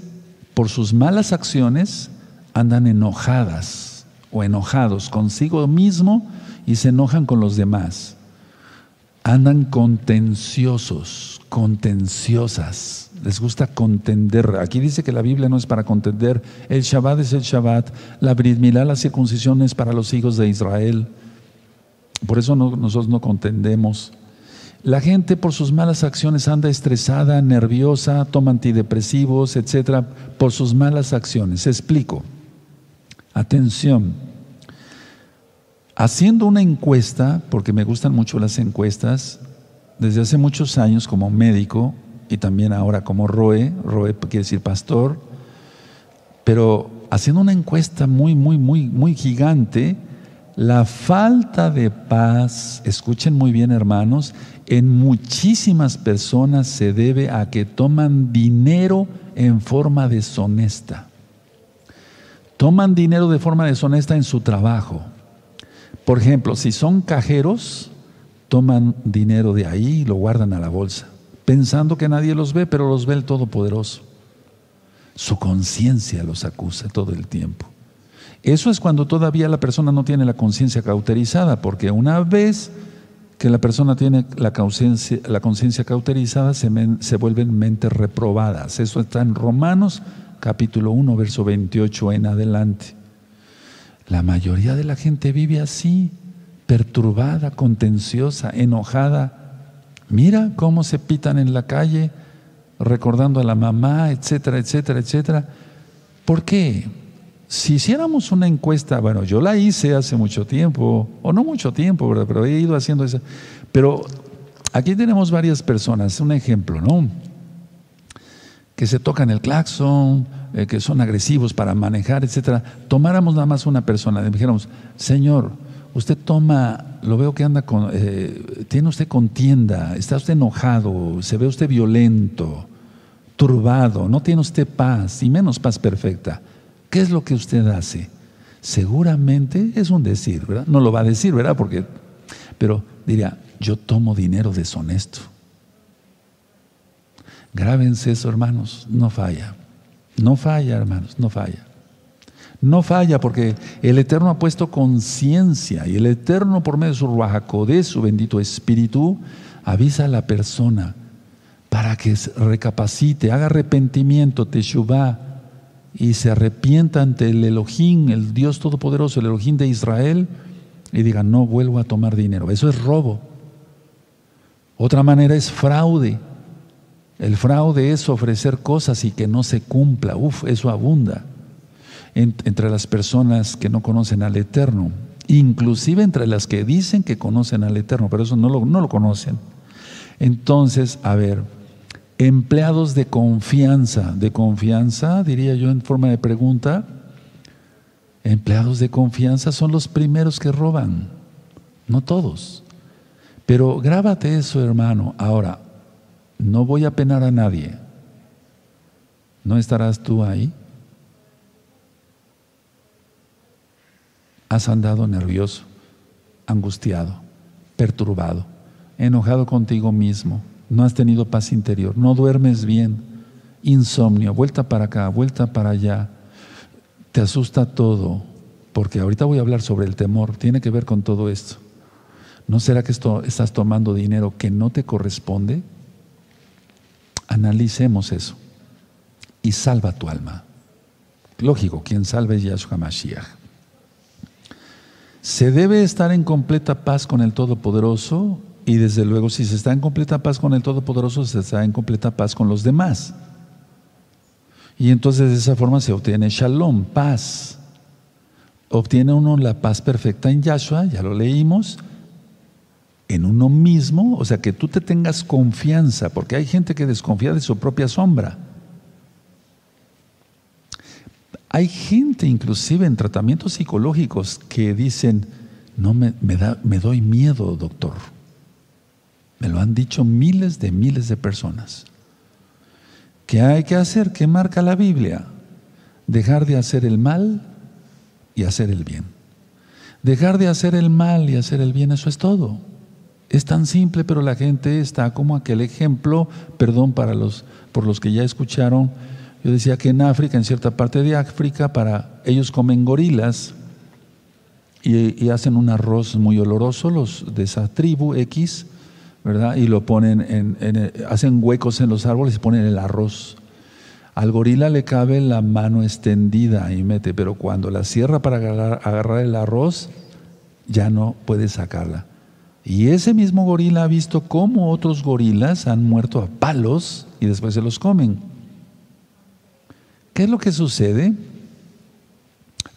por sus malas acciones, andan enojadas o enojados consigo mismo y se enojan con los demás. Andan contenciosos, contenciosas les gusta contender. Aquí dice que la Biblia no es para contender. El Shabbat es el Shabbat. La Brit la circuncisión es para los hijos de Israel. Por eso nosotros no contendemos. La gente por sus malas acciones anda estresada, nerviosa, toma antidepresivos, etcétera, por sus malas acciones. Explico. Atención. Haciendo una encuesta, porque me gustan mucho las encuestas, desde hace muchos años como médico, y también ahora como Roe, Roe quiere decir pastor, Pero haciendo una encuesta muy, muy, muy, muy gigante, la falta de paz, escuchen muy bien hermanos, en muchísimas personas se debe a que toman dinero en forma deshonesta. Toman dinero de forma deshonesta en su trabajo. Por ejemplo, si son cajeros, toman dinero de ahí y lo guardan a la bolsa, pensando que nadie los ve, pero los ve el Todopoderoso. Su conciencia los acusa todo el tiempo. Eso es cuando todavía la persona no tiene la conciencia cauterizada, porque una vez que la persona tiene la conciencia, cauterizada, se, se vuelven mentes reprobadas. Eso está en Romanos capítulo 1, verso 28 en adelante. La mayoría de la gente vive así, perturbada, contenciosa, enojada. Mira cómo se pitan en la calle, recordando a la mamá, etcétera, etcétera, etcétera. ¿Por qué? Si hiciéramos una encuesta, bueno, yo la hice hace mucho tiempo, o no mucho tiempo, pero he ido haciendo eso. Pero aquí tenemos varias personas, un ejemplo, ¿no? Que se tocan el claxon, eh, que son agresivos para manejar, etcétera. Tomáramos nada más una persona, le dijéramos, Señor, usted toma, lo veo que anda con, eh, tiene usted contienda, está usted enojado, se ve usted violento, turbado, no tiene usted paz, y menos paz perfecta. ¿Qué es lo que usted hace? Seguramente es un decir, ¿verdad? No lo va a decir, ¿verdad? Porque, pero diría, yo tomo dinero deshonesto. Grábense eso, hermanos, no falla. No falla, hermanos, no falla. No falla porque el Eterno ha puesto conciencia y el Eterno por medio de su de su bendito Espíritu, avisa a la persona para que recapacite, haga arrepentimiento, teshuvah, y se arrepienta ante el Elohim, el Dios Todopoderoso, el Elohim de Israel, y diga, no vuelvo a tomar dinero. Eso es robo. Otra manera es fraude. El fraude es ofrecer cosas y que no se cumpla. Uf, eso abunda entre las personas que no conocen al Eterno. Inclusive entre las que dicen que conocen al Eterno, pero eso no lo, no lo conocen. Entonces, a ver, empleados de confianza, de confianza, diría yo en forma de pregunta, empleados de confianza son los primeros que roban, no todos. Pero grábate eso, hermano. Ahora, no voy a penar a nadie. ¿No estarás tú ahí? Has andado nervioso, angustiado, perturbado, enojado contigo mismo no has tenido paz interior, no duermes bien, insomnio, vuelta para acá, vuelta para allá, te asusta todo, porque ahorita voy a hablar sobre el temor, tiene que ver con todo esto. ¿No será que esto, estás tomando dinero que no te corresponde? Analicemos eso y salva tu alma. Lógico, quien salve es Yahshua Mashiach. Se debe estar en completa paz con el Todopoderoso y desde luego, si se está en completa paz con el Todopoderoso, se está en completa paz con los demás. Y entonces de esa forma se obtiene shalom, paz. Obtiene uno la paz perfecta en Yahshua, ya lo leímos, en uno mismo, o sea, que tú te tengas confianza, porque hay gente que desconfía de su propia sombra. Hay gente inclusive en tratamientos psicológicos que dicen, no me, da, me doy miedo, doctor. Me lo han dicho miles de miles de personas. ¿Qué hay que hacer? ¿Qué marca la Biblia? Dejar de hacer el mal y hacer el bien. Dejar de hacer el mal y hacer el bien, eso es todo. Es tan simple, pero la gente está como aquel ejemplo, perdón para los, por los que ya escucharon, yo decía que en África, en cierta parte de África, para ellos comen gorilas y, hacen un arroz muy oloroso, los de esa tribu X, ¿verdad? Y lo ponen en, hacen huecos en los árboles y ponen el arroz. Al gorila le cabe la mano extendida y mete, pero cuando la cierra para agarrar, agarrar el arroz, ya no puede sacarla. Y ese mismo gorila ha visto cómo otros gorilas han muerto a palos y después se los comen. ¿Qué es lo que sucede?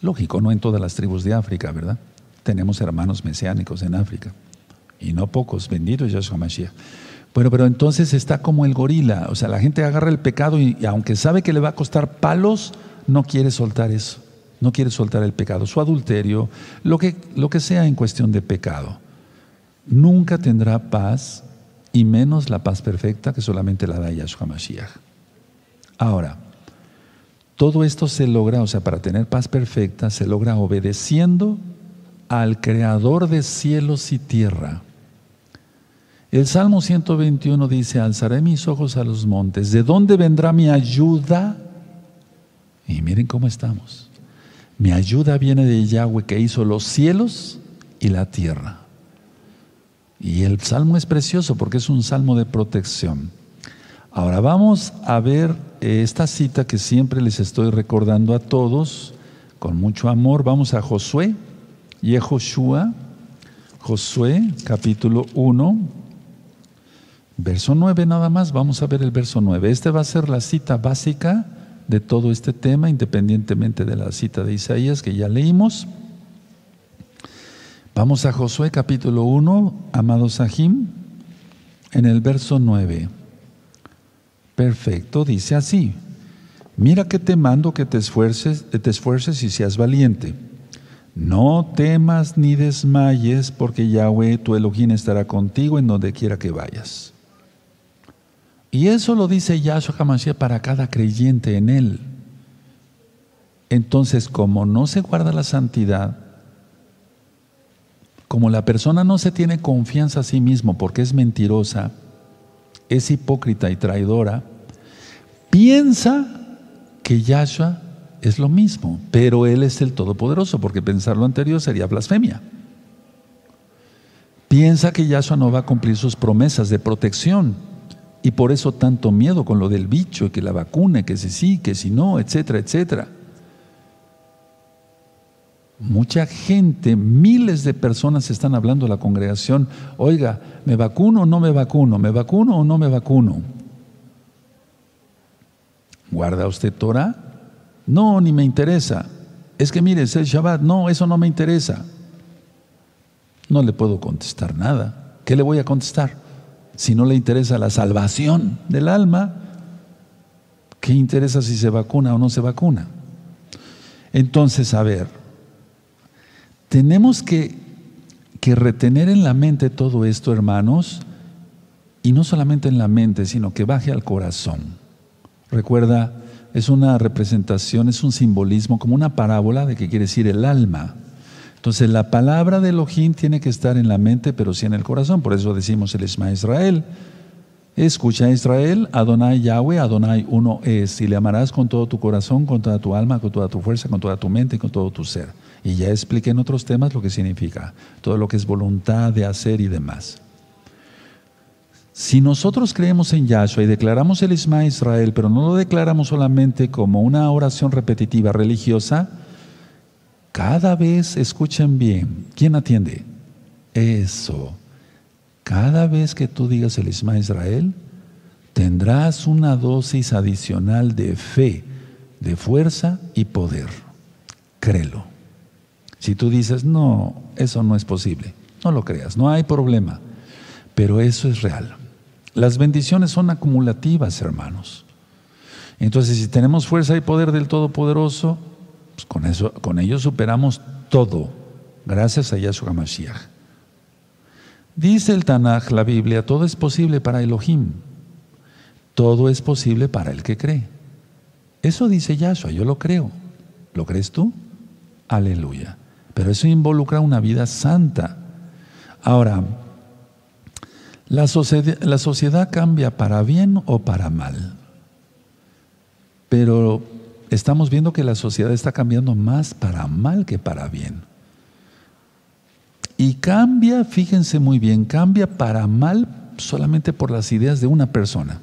Lógico, no en todas las tribus de África, ¿verdad? Tenemos hermanos mesiánicos en África y no pocos, bendito Yahshua Mashiach. Bueno, pero entonces está como el gorila, o sea, la gente agarra el pecado y, aunque sabe que le va a costar palos, no quiere soltar eso, no quiere soltar el pecado, su adulterio, lo que, lo que sea en cuestión de pecado. Nunca tendrá paz y menos la paz perfecta que solamente la da Yahshua Mashiach. Ahora, todo esto se logra, o sea, para tener paz perfecta, se logra obedeciendo al Creador de cielos y tierra. El Salmo 121 dice, alzaré mis ojos a los montes, ¿de dónde vendrá mi ayuda? Y miren cómo estamos. Mi ayuda viene de Yahweh que hizo los cielos y la tierra. Y el salmo es precioso porque es un salmo de protección. Ahora vamos a ver esta cita que siempre les estoy recordando a todos con mucho amor. Vamos a Josué, Yehoshua, Josué capítulo 1, verso 9 nada más. Vamos a ver el verso 9. Este va a ser la cita básica de todo este tema, independientemente de la cita de Isaías que ya leímos. Vamos a Josué capítulo 1, amados Sahim, en el verso 9. Perfecto, dice así. Mira que te mando que te esfuerces, te esfuerces y seas valiente. No temas ni desmayes, porque Yahweh tu Elohim estará contigo en donde quiera que vayas. Y eso lo dice Yahshua HaMashiach para cada creyente en él. Entonces, como no se guarda la santidad, como la persona no se tiene confianza a sí mismo porque es mentirosa, es hipócrita y traidora, piensa que Yahshua es lo mismo, pero Él es el Todopoderoso, porque pensar lo anterior sería blasfemia. Piensa que Yahshua no va a cumplir sus promesas de protección y por eso tanto miedo con lo del bicho, que la vacuna, que si sí, que si no, etcétera, etcétera. Mucha gente, miles de personas están hablando a la congregación, oiga, ¿me vacuno o no me vacuno? ¿Me vacuno o no me vacuno? ¿Guarda usted Torah? No, ni me interesa. Es que mire, es el Shabbat. No, eso no me interesa. No le puedo contestar nada. ¿Qué le voy a contestar? Si no le interesa la salvación del alma, ¿qué interesa si se vacuna o no se vacuna? Entonces, a ver, tenemos que, retener en la mente todo esto, hermanos, y no solamente en la mente, sino que baje al corazón. Recuerda, es una representación, es un simbolismo, como una parábola de que quiere decir el alma. Entonces la palabra de Elohim tiene que estar en la mente, pero sí en el corazón. Por eso decimos el Esma Israel. Escucha Israel, Adonai Yahweh, Adonai uno es, y le amarás con todo tu corazón, con toda tu alma, con toda tu fuerza, con toda tu mente y con todo tu ser. Y ya expliqué en otros temas lo que significa, todo lo que es voluntad de hacer y demás. Si nosotros creemos en Yahshua y declaramos el Isma Israel, pero no lo declaramos solamente como una oración repetitiva religiosa, cada vez, escuchen bien, ¿quién atiende? Eso. Cada vez que tú digas el Isma Israel, tendrás una dosis adicional de fe, de fuerza y poder. Créelo. Si tú dices, no, eso no es posible, no lo creas, no hay problema, pero eso es real. Las bendiciones son acumulativas, hermanos. Entonces, si tenemos fuerza y poder del Todopoderoso, pues con, eso, con ello superamos todo, gracias a Yahshua Mashiach. Dice el Tanaj, la Biblia, todo es posible para Elohim, todo es posible para el que cree. Eso dice Yahshua, yo lo creo. ¿Lo crees tú? Aleluya. Pero eso involucra una vida santa. Ahora, la sociedad, la sociedad cambia para bien o para mal. Pero estamos viendo que la sociedad está cambiando más para mal que para bien. Y cambia, fíjense muy bien, cambia para mal solamente por las ideas de una persona.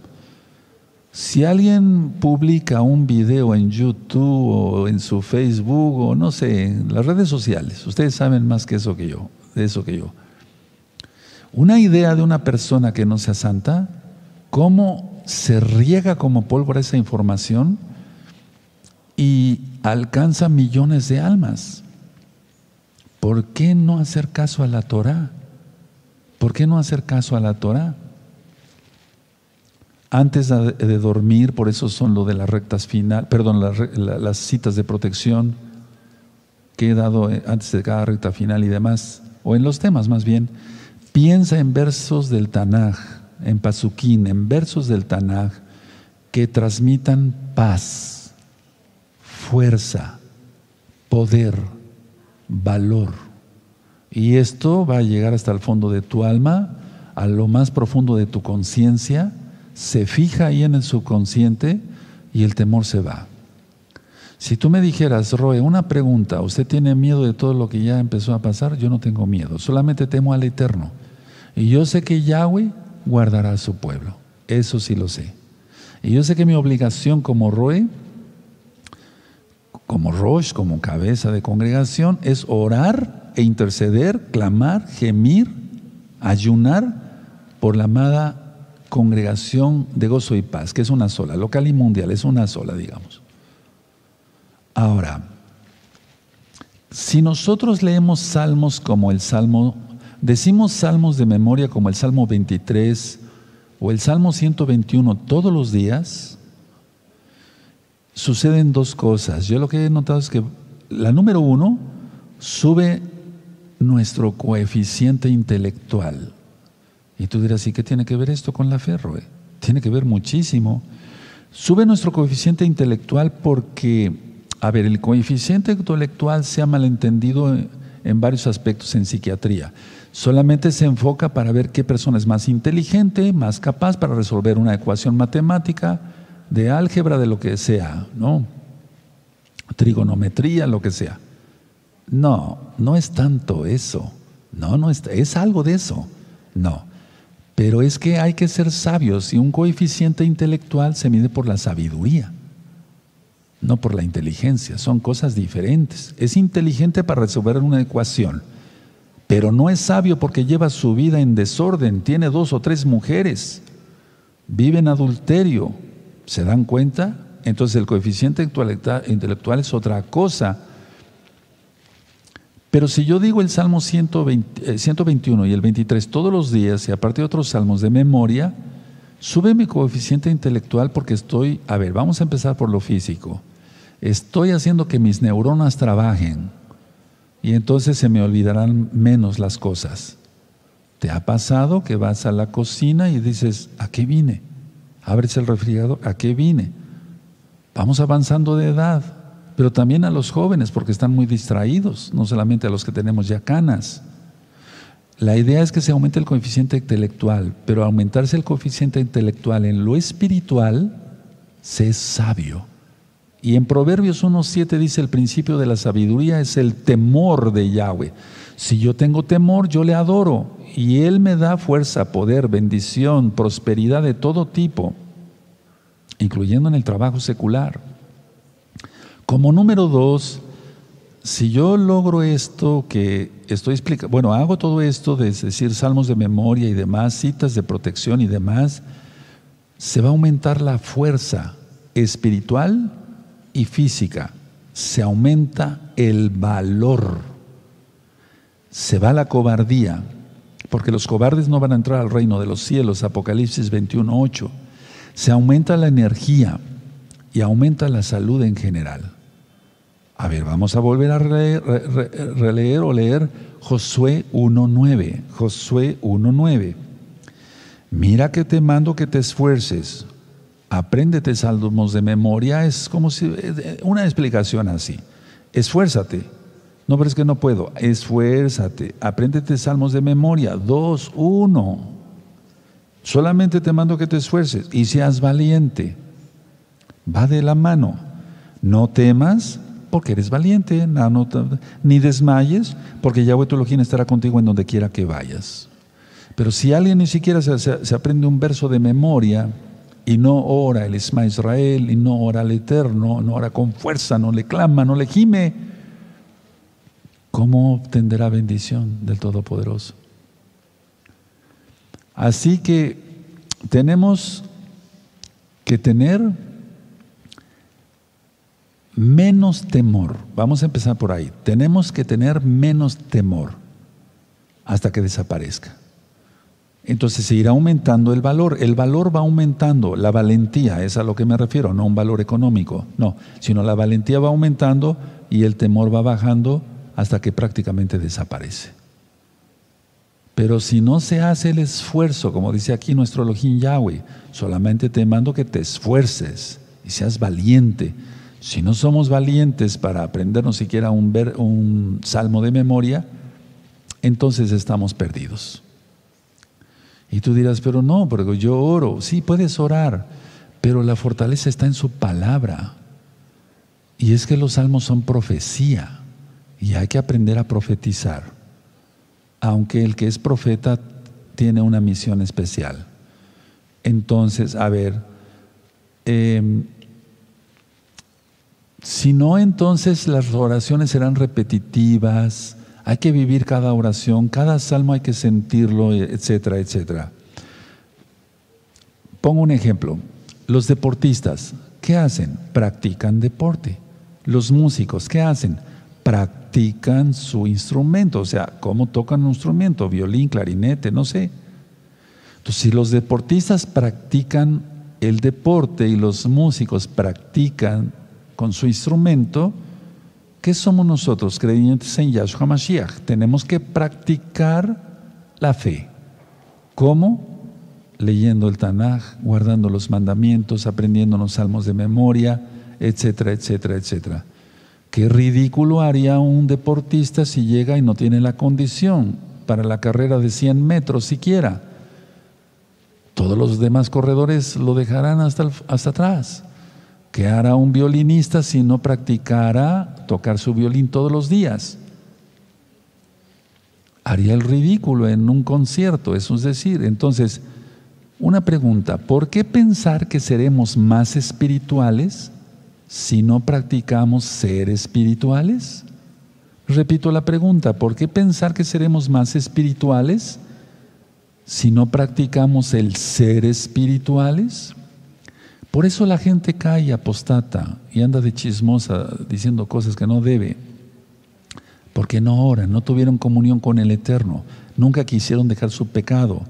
Si alguien publica un video en YouTube o en su Facebook o no sé, en las redes sociales, ustedes saben más que eso que yo, de eso que yo. Una idea de una persona que no sea santa, cómo se riega como pólvora esa información y alcanza millones de almas. ¿Por qué no hacer caso a la Torah? ¿Por qué no hacer caso a la Torah? Antes de dormir, por eso son lo de las rectas final, perdón, las, citas de protección que he dado eh, antes de cada recta final y demás, o en los temas más bien, piensa en versos del Tanaj, en Pasuquín, en versos del Tanaj que transmitan paz, fuerza, poder, valor. Y esto va a llegar hasta el fondo de tu alma, a lo más profundo de tu conciencia, se fija ahí en el subconsciente y el temor se va. Si tú me dijeras, Roe, una pregunta, ¿usted tiene miedo de todo lo que ya empezó a pasar? Yo no tengo miedo, solamente temo al Eterno. Y yo sé que Yahweh guardará a su pueblo, eso sí lo sé. Y yo sé que mi obligación como Roe, como Rosh, como cabeza de congregación, es orar e interceder, clamar, gemir, ayunar por la amada congregación de gozo y paz, que es una sola, local y mundial, es una sola, digamos. Ahora, si nosotros leemos salmos como el salmo, decimos salmos de memoria como el salmo 23 o el salmo 121 todos los días, suceden dos cosas. Yo lo que he notado es que la número uno, sube nuestro coeficiente intelectual. Y tú dirás, ¿y qué tiene que ver esto con la fe? Tiene que ver muchísimo. Sube nuestro coeficiente intelectual porque, a ver, el coeficiente intelectual se ha malentendido en varios aspectos en psiquiatría. Solamente se enfoca para ver qué persona es más inteligente, más capaz para resolver una ecuación matemática, de álgebra, de lo que sea, ¿no? Trigonometría, lo que sea. No, no es tanto eso. No, no es, es algo de eso. No. Pero es que hay que ser sabios y un coeficiente intelectual se mide por la sabiduría, no por la inteligencia. Son cosas diferentes. Es inteligente para resolver una ecuación, pero no es sabio porque lleva su vida en desorden, tiene dos o tres mujeres, vive en adulterio. ¿Se dan cuenta? Entonces el coeficiente intelectual es otra cosa pero si yo digo el Salmo 121 eh, y el 23 todos los días y aparte de otros salmos de memoria, sube mi coeficiente intelectual porque estoy, a ver, vamos a empezar por lo físico. Estoy haciendo que mis neuronas trabajen y entonces se me olvidarán menos las cosas. ¿Te ha pasado que vas a la cocina y dices, ¿a qué vine? Abres el refrigerador, ¿a qué vine? Vamos avanzando de edad pero también a los jóvenes porque están muy distraídos, no solamente a los que tenemos ya canas. La idea es que se aumente el coeficiente intelectual, pero aumentarse el coeficiente intelectual en lo espiritual se es sabio. Y en Proverbios 1.7 dice el principio de la sabiduría es el temor de Yahweh. Si yo tengo temor, yo le adoro y Él me da fuerza, poder, bendición, prosperidad de todo tipo, incluyendo en el trabajo secular. Como número dos, si yo logro esto que estoy explicando, bueno, hago todo esto de decir salmos de memoria y demás, citas de protección y demás, se va a aumentar la fuerza espiritual y física, se aumenta el valor, se va la cobardía, porque los cobardes no van a entrar al reino de los cielos, Apocalipsis 21.8, se aumenta la energía y aumenta la salud en general. A ver, vamos a volver a releer, o leer Josué 1.9. Josué 1.9. Mira que te mando que te esfuerces. Apréndete salmos de memoria. Es como si eh, una explicación así. Esfuérzate. No, pero es que no puedo. Esfuérzate. Apréndete salmos de memoria. 2, 1. Solamente te mando que te esfuerces y seas valiente. Va de la mano. No temas porque eres valiente, ni desmayes, porque Yahweh tu Elohim estará contigo en donde quiera que vayas. Pero si alguien ni siquiera se, aprende un verso de memoria y no ora el Isma Israel, y no ora al Eterno, no ora con fuerza, no le clama, no le gime, ¿cómo obtendrá bendición del Todopoderoso? Así que tenemos que tener menos temor. Vamos a empezar por ahí. Tenemos que tener menos temor hasta que desaparezca. entonces se irá aumentando el valor. El valor va aumentando, la valentía, es a lo que me refiero, no un valor económico, no, sino la valentía va aumentando y el temor va bajando hasta que prácticamente desaparece. Pero si no se hace el esfuerzo, como dice aquí nuestro Elohim Yahweh, solamente te mando que te esfuerces y seas valiente. Si no somos valientes para aprendernos siquiera un, un salmo de memoria, entonces estamos perdidos. Y tú dirás, pero no, porque yo oro. Sí, puedes orar, pero la fortaleza está en su palabra. Y es que los salmos son profecía y hay que aprender a profetizar, aunque el que es profeta tiene una misión especial. Entonces, a ver, em, si no, entonces las oraciones serán repetitivas, hay que vivir cada oración, cada salmo hay que sentirlo, etcétera, etcétera. Pongo un ejemplo. Los deportistas, ¿qué hacen? Practican deporte. Los músicos, ¿qué hacen? Practican su instrumento, o sea, ¿cómo tocan un instrumento? Violín, clarinete, no sé. Entonces, si los deportistas practican el deporte y los músicos practican con su instrumento, ¿Qué somos nosotros, creyentes en Yahshua Mashiach? Tenemos que practicar la fe. ¿Cómo? Leyendo el Tanaj, guardando los mandamientos, aprendiendo los salmos de memoria, etcétera, etcétera, etcétera. Qué ridículo haría un deportista si llega y no tiene la condición para la carrera de 100 metros siquiera. Todos los demás corredores lo dejarán hasta, hasta atrás. ¿Qué hará un violinista si no practicara tocar su violín todos los días? Haría el ridículo en un concierto, eso es decir, entonces, una pregunta, ¿por qué pensar que seremos más espirituales si no practicamos ser espirituales? Repito la pregunta, ¿por qué pensar que seremos más espirituales si no practicamos el ser espirituales? Por eso la gente cae apostata y anda de chismosa diciendo cosas que no debe. Porque no oran, no tuvieron comunión con el Eterno, nunca quisieron dejar su pecado.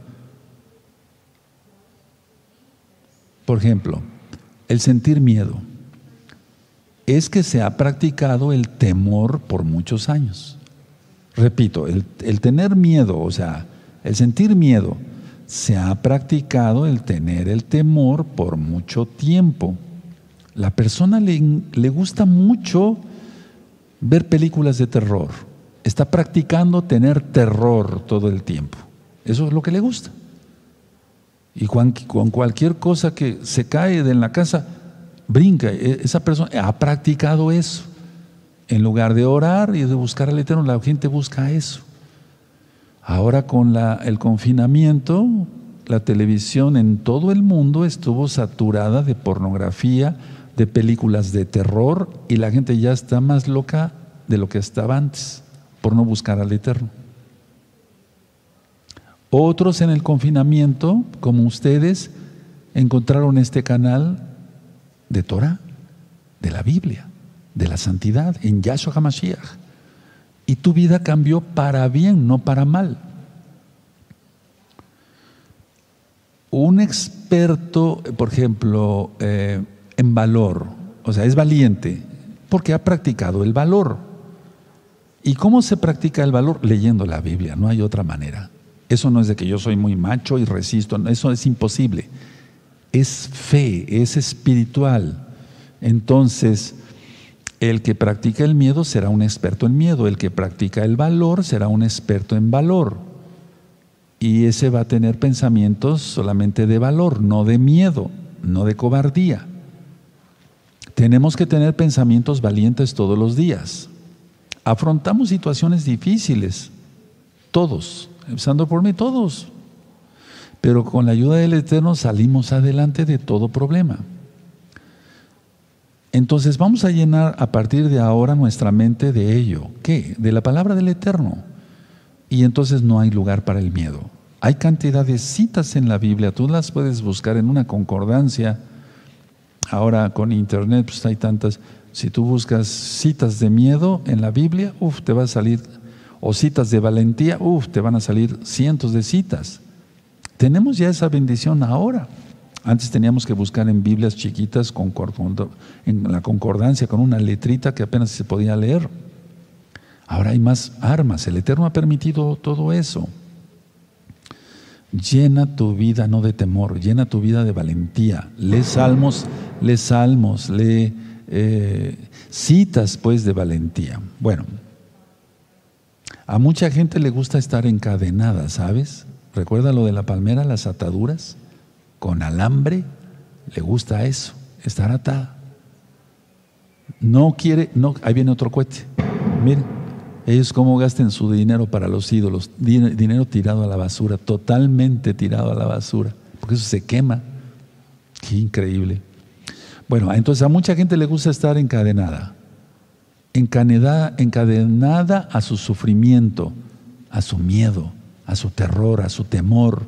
Por ejemplo, el sentir miedo es que se ha practicado el temor por muchos años. Repito, el, el tener miedo, o sea, el sentir miedo, se ha practicado el tener el temor por mucho tiempo. La persona le, le, gusta mucho ver películas de terror. Está practicando tener terror todo el tiempo. Eso es lo que le gusta. Y con, cualquier cosa que se cae de en la casa, brinca. E, esa persona ha practicado eso. En lugar de orar y de buscar al Eterno, la gente busca eso. Ahora con el confinamiento, la televisión en todo el mundo estuvo saturada de pornografía, de películas de terror y la gente ya está más loca de lo que estaba antes por no buscar al Eterno. Otros en el confinamiento, como ustedes, encontraron este canal de Torah, de la Biblia, de la santidad, en Yahshua HaMashiach y tu vida cambió para bien, no para mal. Un experto, por ejemplo, eh, en valor, o sea, es valiente porque ha practicado el valor. ¿Y cómo se practica el valor? Leyendo la Biblia, no hay otra manera. Eso no es de que yo soy muy macho y resisto, eso es imposible. Es fe, es espiritual. Entonces, el que practica el miedo será un experto en miedo, el que practica el valor será un experto en valor. Y ese va a tener pensamientos solamente de valor, no de miedo, no de cobardía. Tenemos que tener pensamientos valientes todos los días. Afrontamos situaciones difíciles, todos, empezando por mí, todos. Pero con la ayuda del Eterno salimos adelante de todo problema. Entonces vamos a llenar a partir de ahora nuestra mente de ello. ¿Qué? De la palabra del Eterno. Y entonces no hay lugar para el miedo. Hay cantidad de citas en la Biblia, tú las puedes buscar en una concordancia. Ahora con internet pues hay tantas. Si tú buscas citas de miedo en la Biblia, uff, te va a salir, o citas de valentía, uff, te van a salir cientos de citas. Tenemos ya esa bendición ahora. Antes teníamos que buscar en Biblias chiquitas en la concordancia con una letrita que apenas se podía leer. Ahora hay más armas. El Eterno ha permitido todo eso. Llena tu vida no de temor, llena tu vida de valentía. Lee salmos, lee salmos, lee eh, citas pues de valentía. Bueno, a mucha gente le gusta estar encadenada, ¿sabes? ¿Recuerda lo de la palmera, las ataduras? Con alambre, le gusta eso, estar atada. No quiere, no, ahí viene otro cohete. Miren, ellos cómo gasten su dinero para los ídolos, dinero tirado a la basura, totalmente tirado a la basura, porque eso se quema. Qué increíble. Bueno, entonces a mucha gente le gusta estar encadenada encadenada, encadenada a su sufrimiento, a su miedo, a su terror, a su temor,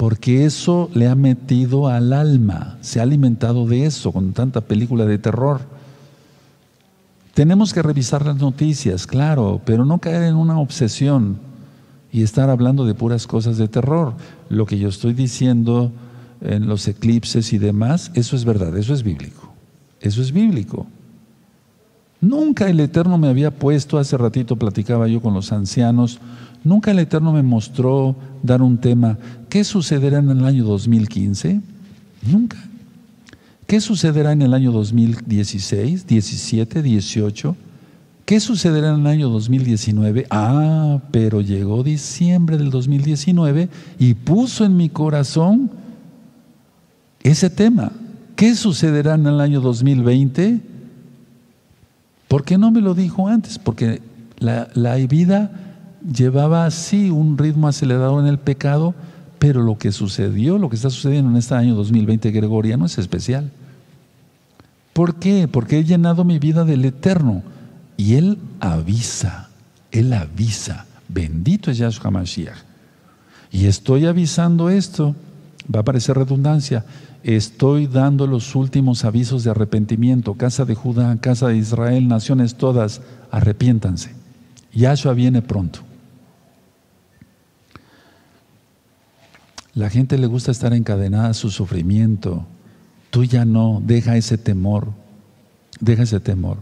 porque eso le ha metido al alma, se ha alimentado de eso con tanta película de terror. Tenemos que revisar las noticias, claro, pero no caer en una obsesión y estar hablando de puras cosas de terror. Lo que yo estoy diciendo en los eclipses y demás, eso es verdad, eso es bíblico. Eso es bíblico. Nunca el Eterno me había puesto, hace ratito platicaba yo con los ancianos, nunca el Eterno me mostró dar un tema, ¿qué sucederá en el año 2015? Nunca. ¿Qué sucederá en el año 2016, 17, 18? ¿Qué sucederá en el año 2019? Ah, pero llegó diciembre del 2019 y puso en mi corazón ese tema. ¿Qué sucederá en el año 2020? ¿Por qué no me lo dijo antes? Porque la, vida llevaba así un ritmo acelerado en el pecado, pero lo que sucedió, lo que está sucediendo en este año 2020 gregoriano es especial. ¿Por qué? Porque he llenado mi vida del eterno. Y Él avisa, Él avisa. Bendito es Yahshua Mashiach. Y estoy avisando esto, va a parecer redundancia, Estoy dando los últimos avisos de arrepentimiento. Casa de Judá, casa de Israel, naciones todas, arrepiéntanse. Yahshua viene pronto. La gente le gusta estar encadenada a su sufrimiento. Tú ya no, deja ese temor. Deja ese temor.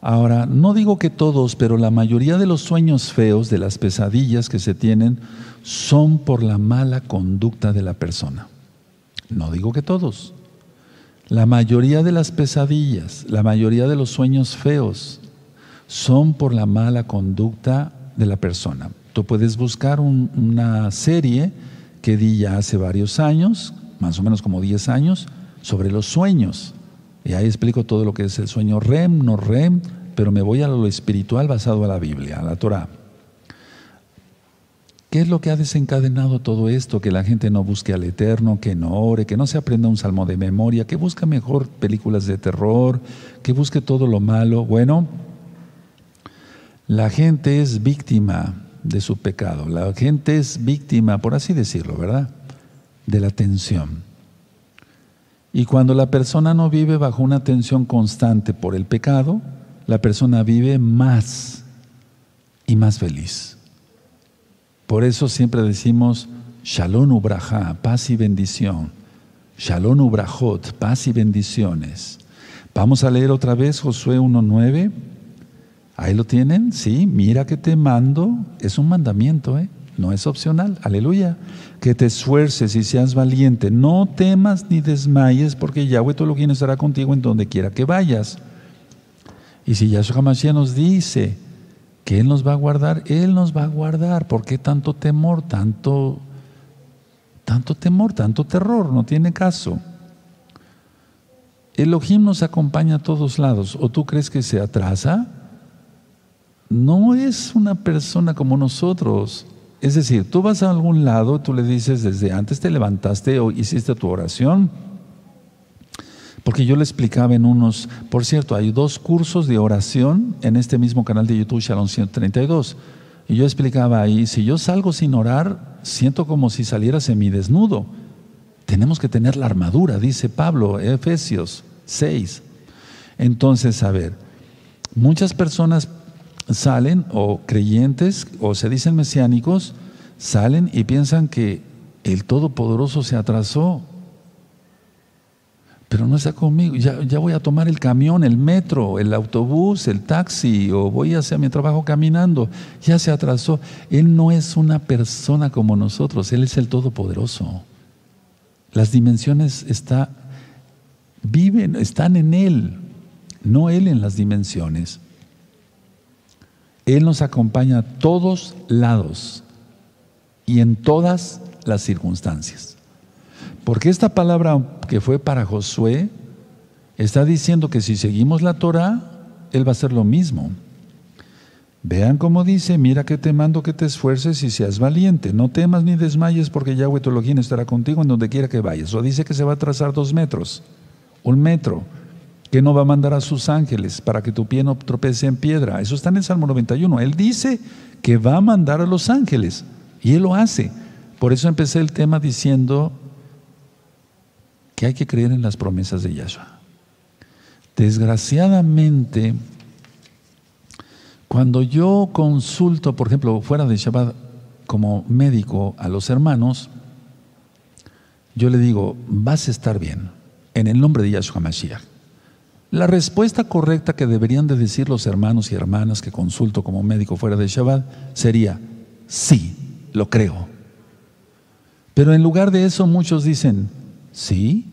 Ahora, no digo que todos, pero la mayoría de los sueños feos, de las pesadillas que se tienen, son por la mala conducta de la persona. No digo que todos. La mayoría de las pesadillas, la mayoría de los sueños feos son por la mala conducta de la persona. Tú puedes buscar una serie que di ya hace varios años, más o menos como 10 años, sobre los sueños. Y ahí explico todo lo que es el sueño REM, no REM, pero me voy a lo espiritual basado a la Biblia, a la Torah. ¿Qué es lo que ha desencadenado todo esto? Que la gente no busque al Eterno, que no ore, que no se aprenda un salmo de memoria, que busque mejor películas de terror, que busque todo lo malo. Bueno, la gente es víctima de su pecado. La gente es víctima, por así decirlo, ¿verdad? De la tensión. Y cuando la persona no vive bajo una tensión constante por el pecado, la persona vive más y más feliz. Por eso siempre decimos Shalom Ubraja, paz y bendición. Shalom Ubrajot, paz y bendiciones. Vamos a leer otra vez Josué 1.9. Ahí lo tienen, sí, mira que te mando, es un mandamiento, ¿eh? no es opcional, aleluya. Que te esfuerces y seas valiente, no temas ni desmayes, porque Yahweh lo que estará contigo en donde quiera que vayas. Y si Yahshua Mashiach nos dice, que Él nos va a guardar, Él nos va a guardar. ¿Por qué tanto temor, tanto, tanto temor, tanto terror? No tiene caso. Elohim nos acompaña a todos lados. ¿O tú crees que se atrasa? No es una persona como nosotros. Es decir, tú vas a algún lado, tú le dices desde antes te levantaste o hiciste tu oración porque yo le explicaba en unos, por cierto, hay dos cursos de oración en este mismo canal de YouTube, Shalom 132. Y yo explicaba ahí, si yo salgo sin orar, siento como si saliera semidesnudo. Tenemos que tener la armadura, dice Pablo, Efesios 6. Entonces, a ver, muchas personas salen, o creyentes, o se dicen mesiánicos, salen y piensan que el Todopoderoso se atrasó, pero no está conmigo. Ya, voy a tomar el camión, el metro, el autobús, el taxi, o voy a hacer mi trabajo caminando. Ya se atrasó. Él no es una persona como nosotros, Él es el Todopoderoso. Las dimensiones está, viven, están en Él, no Él en las dimensiones. Él nos acompaña a todos lados y en todas las circunstancias. Porque esta palabra que fue para Josué está diciendo que si seguimos la Torah, Él va a hacer lo mismo. Vean cómo dice, mira que te mando que te esfuerces y seas valiente, no temas ni desmayes porque Yahweh tu estará contigo en donde quiera que vayas. O dice que se va a trazar dos metros, un metro, que no va a mandar a sus ángeles para que tu pie no tropece en piedra. Eso está en el Salmo 91. Él dice que va a mandar a los ángeles y Él lo hace. Por eso empecé el tema diciendo que hay que creer en las promesas de Yahshua. Desgraciadamente, cuando yo consulto, por ejemplo, fuera de Shabbat como médico a los hermanos, yo le digo, vas a estar bien, en el nombre de Yahshua Mashiach. La respuesta correcta que deberían de decir los hermanos y hermanas que consulto como médico fuera de Shabbat sería, sí, lo creo. Pero en lugar de eso muchos dicen, sí,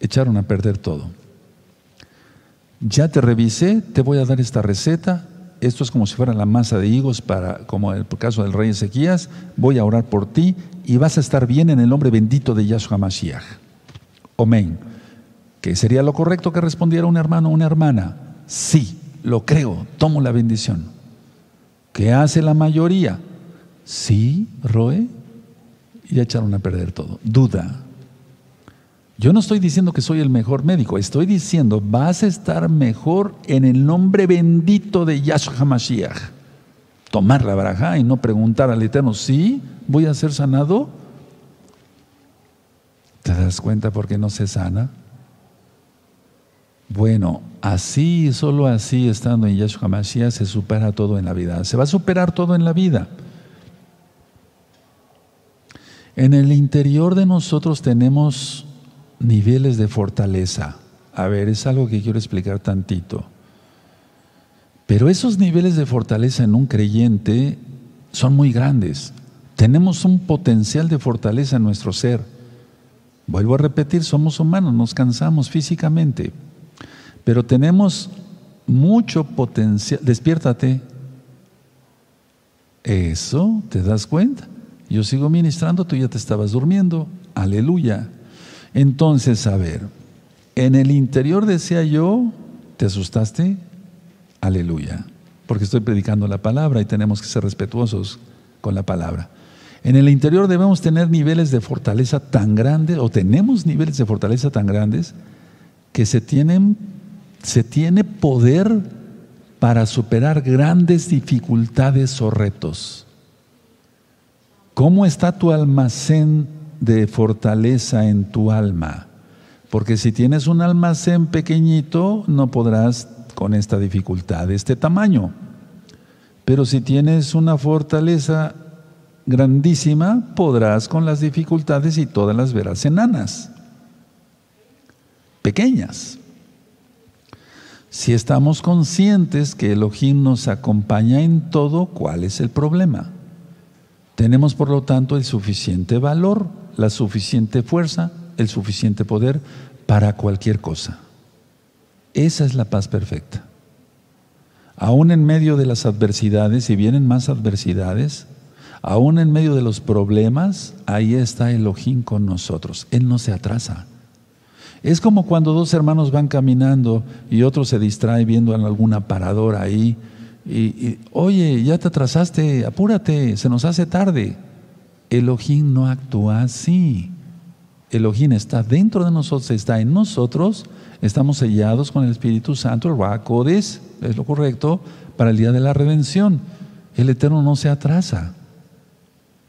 echaron a perder todo. Ya te revisé, te voy a dar esta receta. Esto es como si fuera la masa de higos para, como en el caso del rey Ezequías. Voy a orar por ti y vas a estar bien en el nombre bendito de Yahshua Mashiach. Amén. ¿Qué sería lo correcto que respondiera un hermano o una hermana? Sí, lo creo, tomo la bendición. ¿Qué hace la mayoría? Sí, Roe. Y echaron a perder todo. Duda. Yo no estoy diciendo que soy el mejor médico, estoy diciendo vas a estar mejor en el nombre bendito de Yahshua HaMashiach. Tomar la baraja y no preguntar al Eterno, ¿sí voy a ser sanado? ¿Te das cuenta por qué no se sana? Bueno, así, solo así, estando en Yahshua Mashiach, se supera todo en la vida. Se va a superar todo en la vida. En el interior de nosotros tenemos niveles de fortaleza. A ver, es algo que quiero explicar tantito. Pero esos niveles de fortaleza en un creyente son muy grandes. Tenemos un potencial de fortaleza en nuestro ser. Vuelvo a repetir, somos humanos, nos cansamos físicamente, pero tenemos mucho potencial. Despiértate. Eso, ¿te das cuenta? Yo sigo ministrando, tú ya te estabas durmiendo. Aleluya. Entonces, a ver, en el interior decía yo, ¿te asustaste? Aleluya. Porque estoy predicando la palabra y tenemos que ser respetuosos con la palabra. En el interior debemos tener niveles de fortaleza tan grandes, o tenemos niveles de fortaleza tan grandes, que se tienen se tiene poder para superar grandes dificultades o retos. ¿Cómo está tu almacén de fortaleza en tu alma? Porque si tienes un almacén pequeñito, no podrás con esta dificultad este tamaño. Pero si tienes una fortaleza grandísima, podrás con las dificultades y todas las verás enanas, pequeñas. Si estamos conscientes que Elohim nos acompaña en todo, ¿cuál es el problema? Tenemos por lo tanto el suficiente valor, la suficiente fuerza, el suficiente poder para cualquier cosa. Esa es la paz perfecta. Aún en medio de las adversidades, si vienen más adversidades, aún en medio de los problemas, ahí está Elohim con nosotros. Él no se atrasa. Es como cuando dos hermanos van caminando y otro se distrae viendo en algún aparador ahí. Y, oye, ya te atrasaste, apúrate, se nos hace tarde. Elohim no actúa así. Elohim está dentro de nosotros, está en nosotros, estamos sellados con el Espíritu Santo, el Racodes, es lo correcto, para el día de la redención. El Eterno no se atrasa.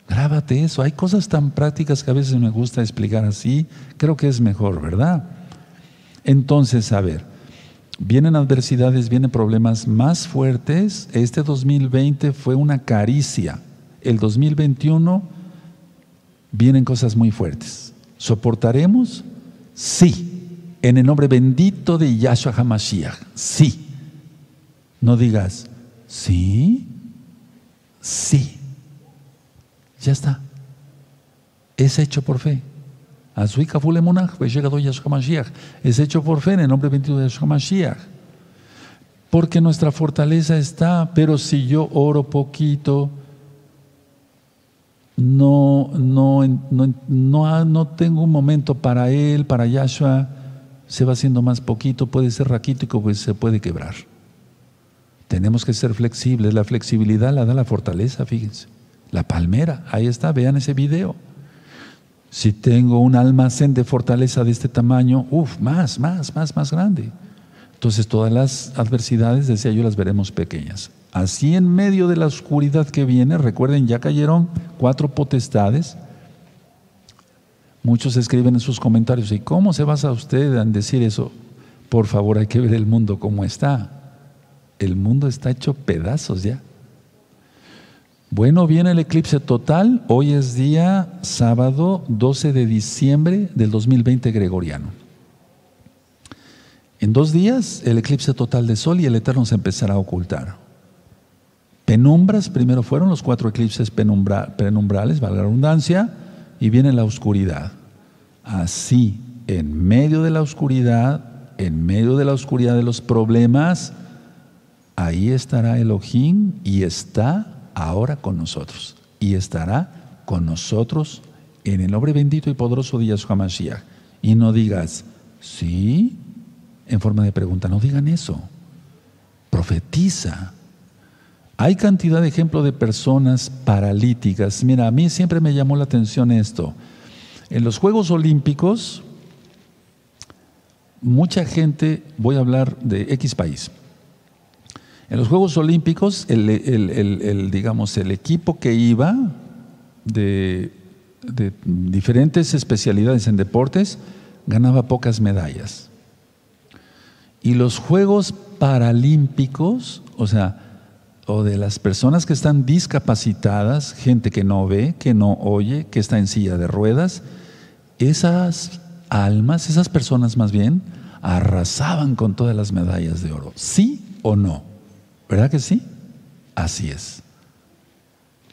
Grábate eso. Hay cosas tan prácticas que a veces me gusta explicar así. Creo que es mejor, ¿verdad? Entonces, a ver, vienen adversidades, vienen problemas más fuertes. Este 2020 fue una caricia. El 2021 vienen cosas muy fuertes. ¿Soportaremos? Sí. En el nombre bendito de Yahshua HaMashiach. Sí. No digas, sí, sí. Ya está. Es hecho por fe. Es hecho por fe en el nombre bendito de Yahshua HaMashiach. Porque nuestra fortaleza está, pero si yo oro poquito, no, no, no, no, no tengo un momento para Él, para Yahshua, se va haciendo más poquito, puede ser raquítico, pues se puede quebrar. Tenemos que ser flexibles, la flexibilidad la da la fortaleza, fíjense. La palmera, ahí está, vean ese video. Si tengo un almacén de fortaleza de este tamaño, uff, más, más, más, más grande. Entonces todas las adversidades, decía yo, las veremos pequeñas. Así en medio de la oscuridad que viene, recuerden, ya cayeron cuatro potestades. Muchos escriben en sus comentarios, ¿y cómo se basa usted en decir eso? Por favor, hay que ver el mundo como está. El mundo está hecho pedazos ya. Bueno, viene el eclipse total. Hoy es día sábado 12 de diciembre del 2020 gregoriano. En dos días el eclipse total de sol y el eterno se empezará a ocultar. Penumbras, primero fueron los cuatro eclipses penumbrales, valga la redundancia, y viene la oscuridad. Así, en medio de la oscuridad, en medio de la oscuridad de los problemas, ahí estará Elohim y está ahora con nosotros. Y estará con nosotros en el nombre bendito y poderoso de Yahshua Mashiach. Y no digas, sí, en forma de pregunta, no digan eso. Profetiza hay cantidad de ejemplos de personas paralíticas. Mira, a mí siempre me llamó la atención esto. En los Juegos Olímpicos, mucha gente, voy a hablar de X país. En los Juegos Olímpicos, el, digamos, el equipo que iba de, de diferentes especialidades en deportes ganaba pocas medallas. Y los Juegos Paralímpicos, o sea, o de las personas que están discapacitadas, gente que no ve, que no oye, que está en silla de ruedas, esas almas, esas personas más bien, arrasaban con todas las medallas de oro. ¿Sí o no? ¿Verdad que sí? Así es.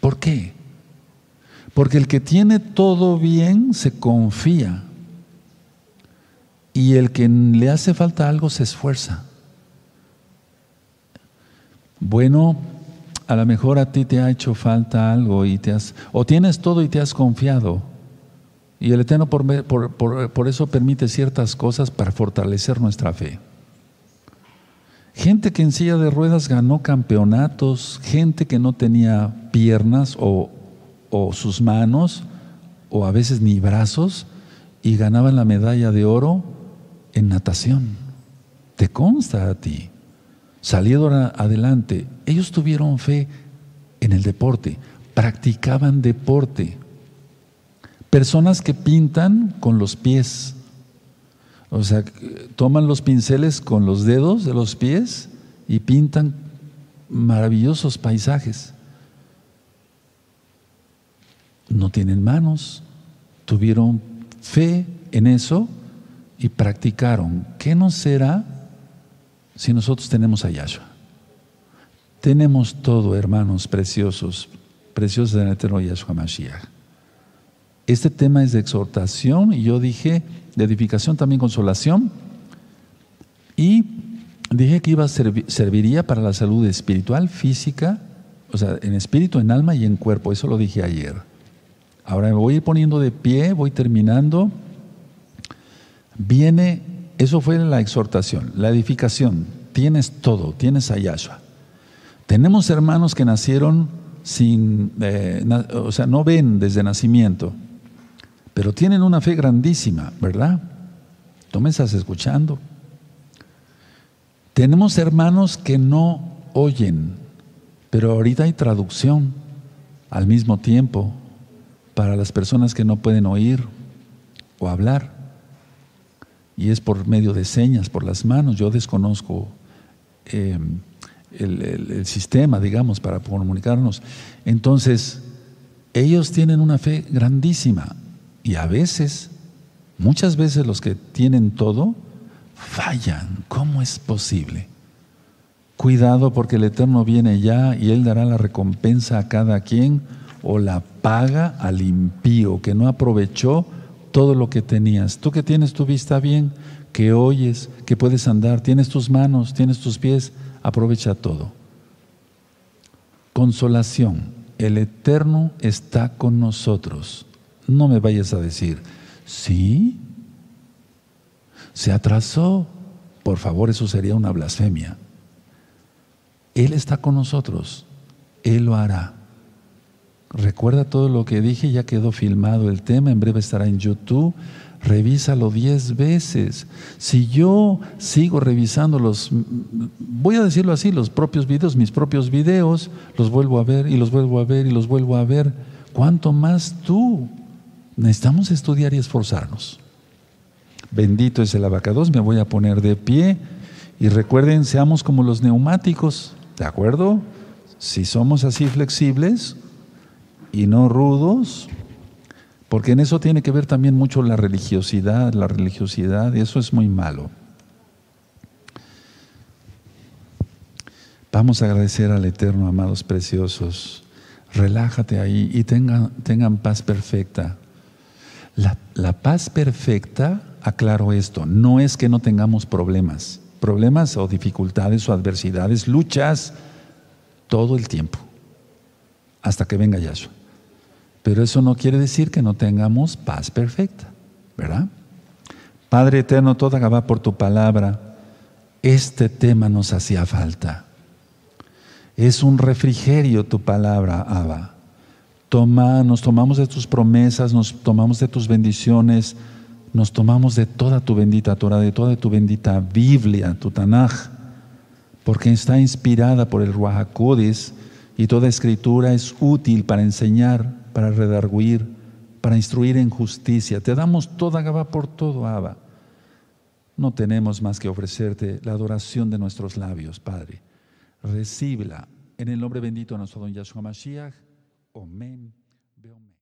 ¿Por qué? Porque el que tiene todo bien se confía y el que le hace falta algo se esfuerza. Bueno, a lo mejor a ti te ha hecho falta algo y te has, o tienes todo y te has confiado. Y el Eterno por, por, eso permite ciertas cosas para fortalecer nuestra fe. Gente que en silla de ruedas ganó campeonatos, gente que no tenía piernas o, o sus manos, o a veces ni brazos, y ganaban la medalla de oro en natación. ¿Te consta a ti? salieron adelante. Ellos tuvieron fe en el deporte, practicaban deporte. Personas que pintan con los pies, o sea, toman los pinceles con los dedos de los pies y pintan maravillosos paisajes. No tienen manos, tuvieron fe en eso y practicaron. ¿Qué no será si nosotros tenemos a Yahshua. Tenemos todo, hermanos preciosos, preciosos del eterno Yahshua Mashiach. Este tema es de exhortación y yo dije de edificación también consolación y dije que iba a serviría para la salud espiritual, física, o sea, en espíritu, en alma y en cuerpo. Eso lo dije ayer. Ahora me voy a ir poniendo de pie, voy terminando. Viene eso fue la exhortación, la edificación. Tienes todo, tienes a Yahshua. Tenemos hermanos que nacieron sin, eh, o sea, no ven desde nacimiento, pero tienen una fe grandísima, ¿verdad? Tú me estás escuchando. Tenemos hermanos que no oyen, pero ahorita hay traducción al mismo tiempo para las personas que no pueden oír o hablar y es por medio de señas, por las manos. Yo desconozco em, el, sistema, digamos, para comunicarnos. Entonces, ellos tienen una fe grandísima y a veces, muchas veces los que tienen todo, fallan. ¿Cómo es posible? Cuidado porque el Eterno viene ya y Él dará la recompensa a cada quien o la paga al impío que no aprovechó todo lo que tenías. Tú que tienes tu vista bien, que oyes, que puedes andar, tienes tus manos, tienes tus pies, aprovecha todo. Consolación. El Eterno está con nosotros. No me vayas a decir, ¿sí? Se atrasó. Por favor, eso sería una blasfemia. Él está con nosotros. Él lo hará. Recuerda todo lo que dije, ya quedó filmado el tema, en breve estará en YouTube. Revísalo diez veces. Si yo sigo revisando los, voy a decirlo así, los propios videos, mis propios videos, los vuelvo a ver y los vuelvo a ver y los vuelvo a ver, ¿cuánto más tú? Necesitamos estudiar y esforzarnos. Bendito es el abacados, me voy a poner de pie y recuerden, seamos como los neumáticos, ¿de acuerdo? Si somos así flexibles y no rudos, porque en eso tiene que ver también mucho la religiosidad, la religiosidad, y eso es muy malo. Vamos a agradecer al Eterno, amados preciosos. Relájate ahí y tengan, tengan paz perfecta. La, paz perfecta, aclaro esto, no es que no tengamos problemas, problemas o dificultades o adversidades, luchas todo el tiempo, hasta que venga Yahshua. Pero eso no quiere decir que no tengamos paz perfecta, ¿verdad? Padre eterno, toda Gabá por tu palabra, este tema nos hacía falta. Es un refrigerio tu palabra, Abba. Toma, nos tomamos de tus promesas, nos tomamos de tus bendiciones, nos tomamos de toda tu bendita Torah, de toda tu bendita Biblia, tu Tanaj, porque está inspirada por el Ruach y toda escritura es útil para enseñar, para redarguir, para instruir en justicia. Te damos toda Gaba por todo, Abba. No tenemos más que ofrecerte la adoración de nuestros labios, Padre. Recíbela en el nombre bendito de nuestro don Yahshua Mashiach. Omen.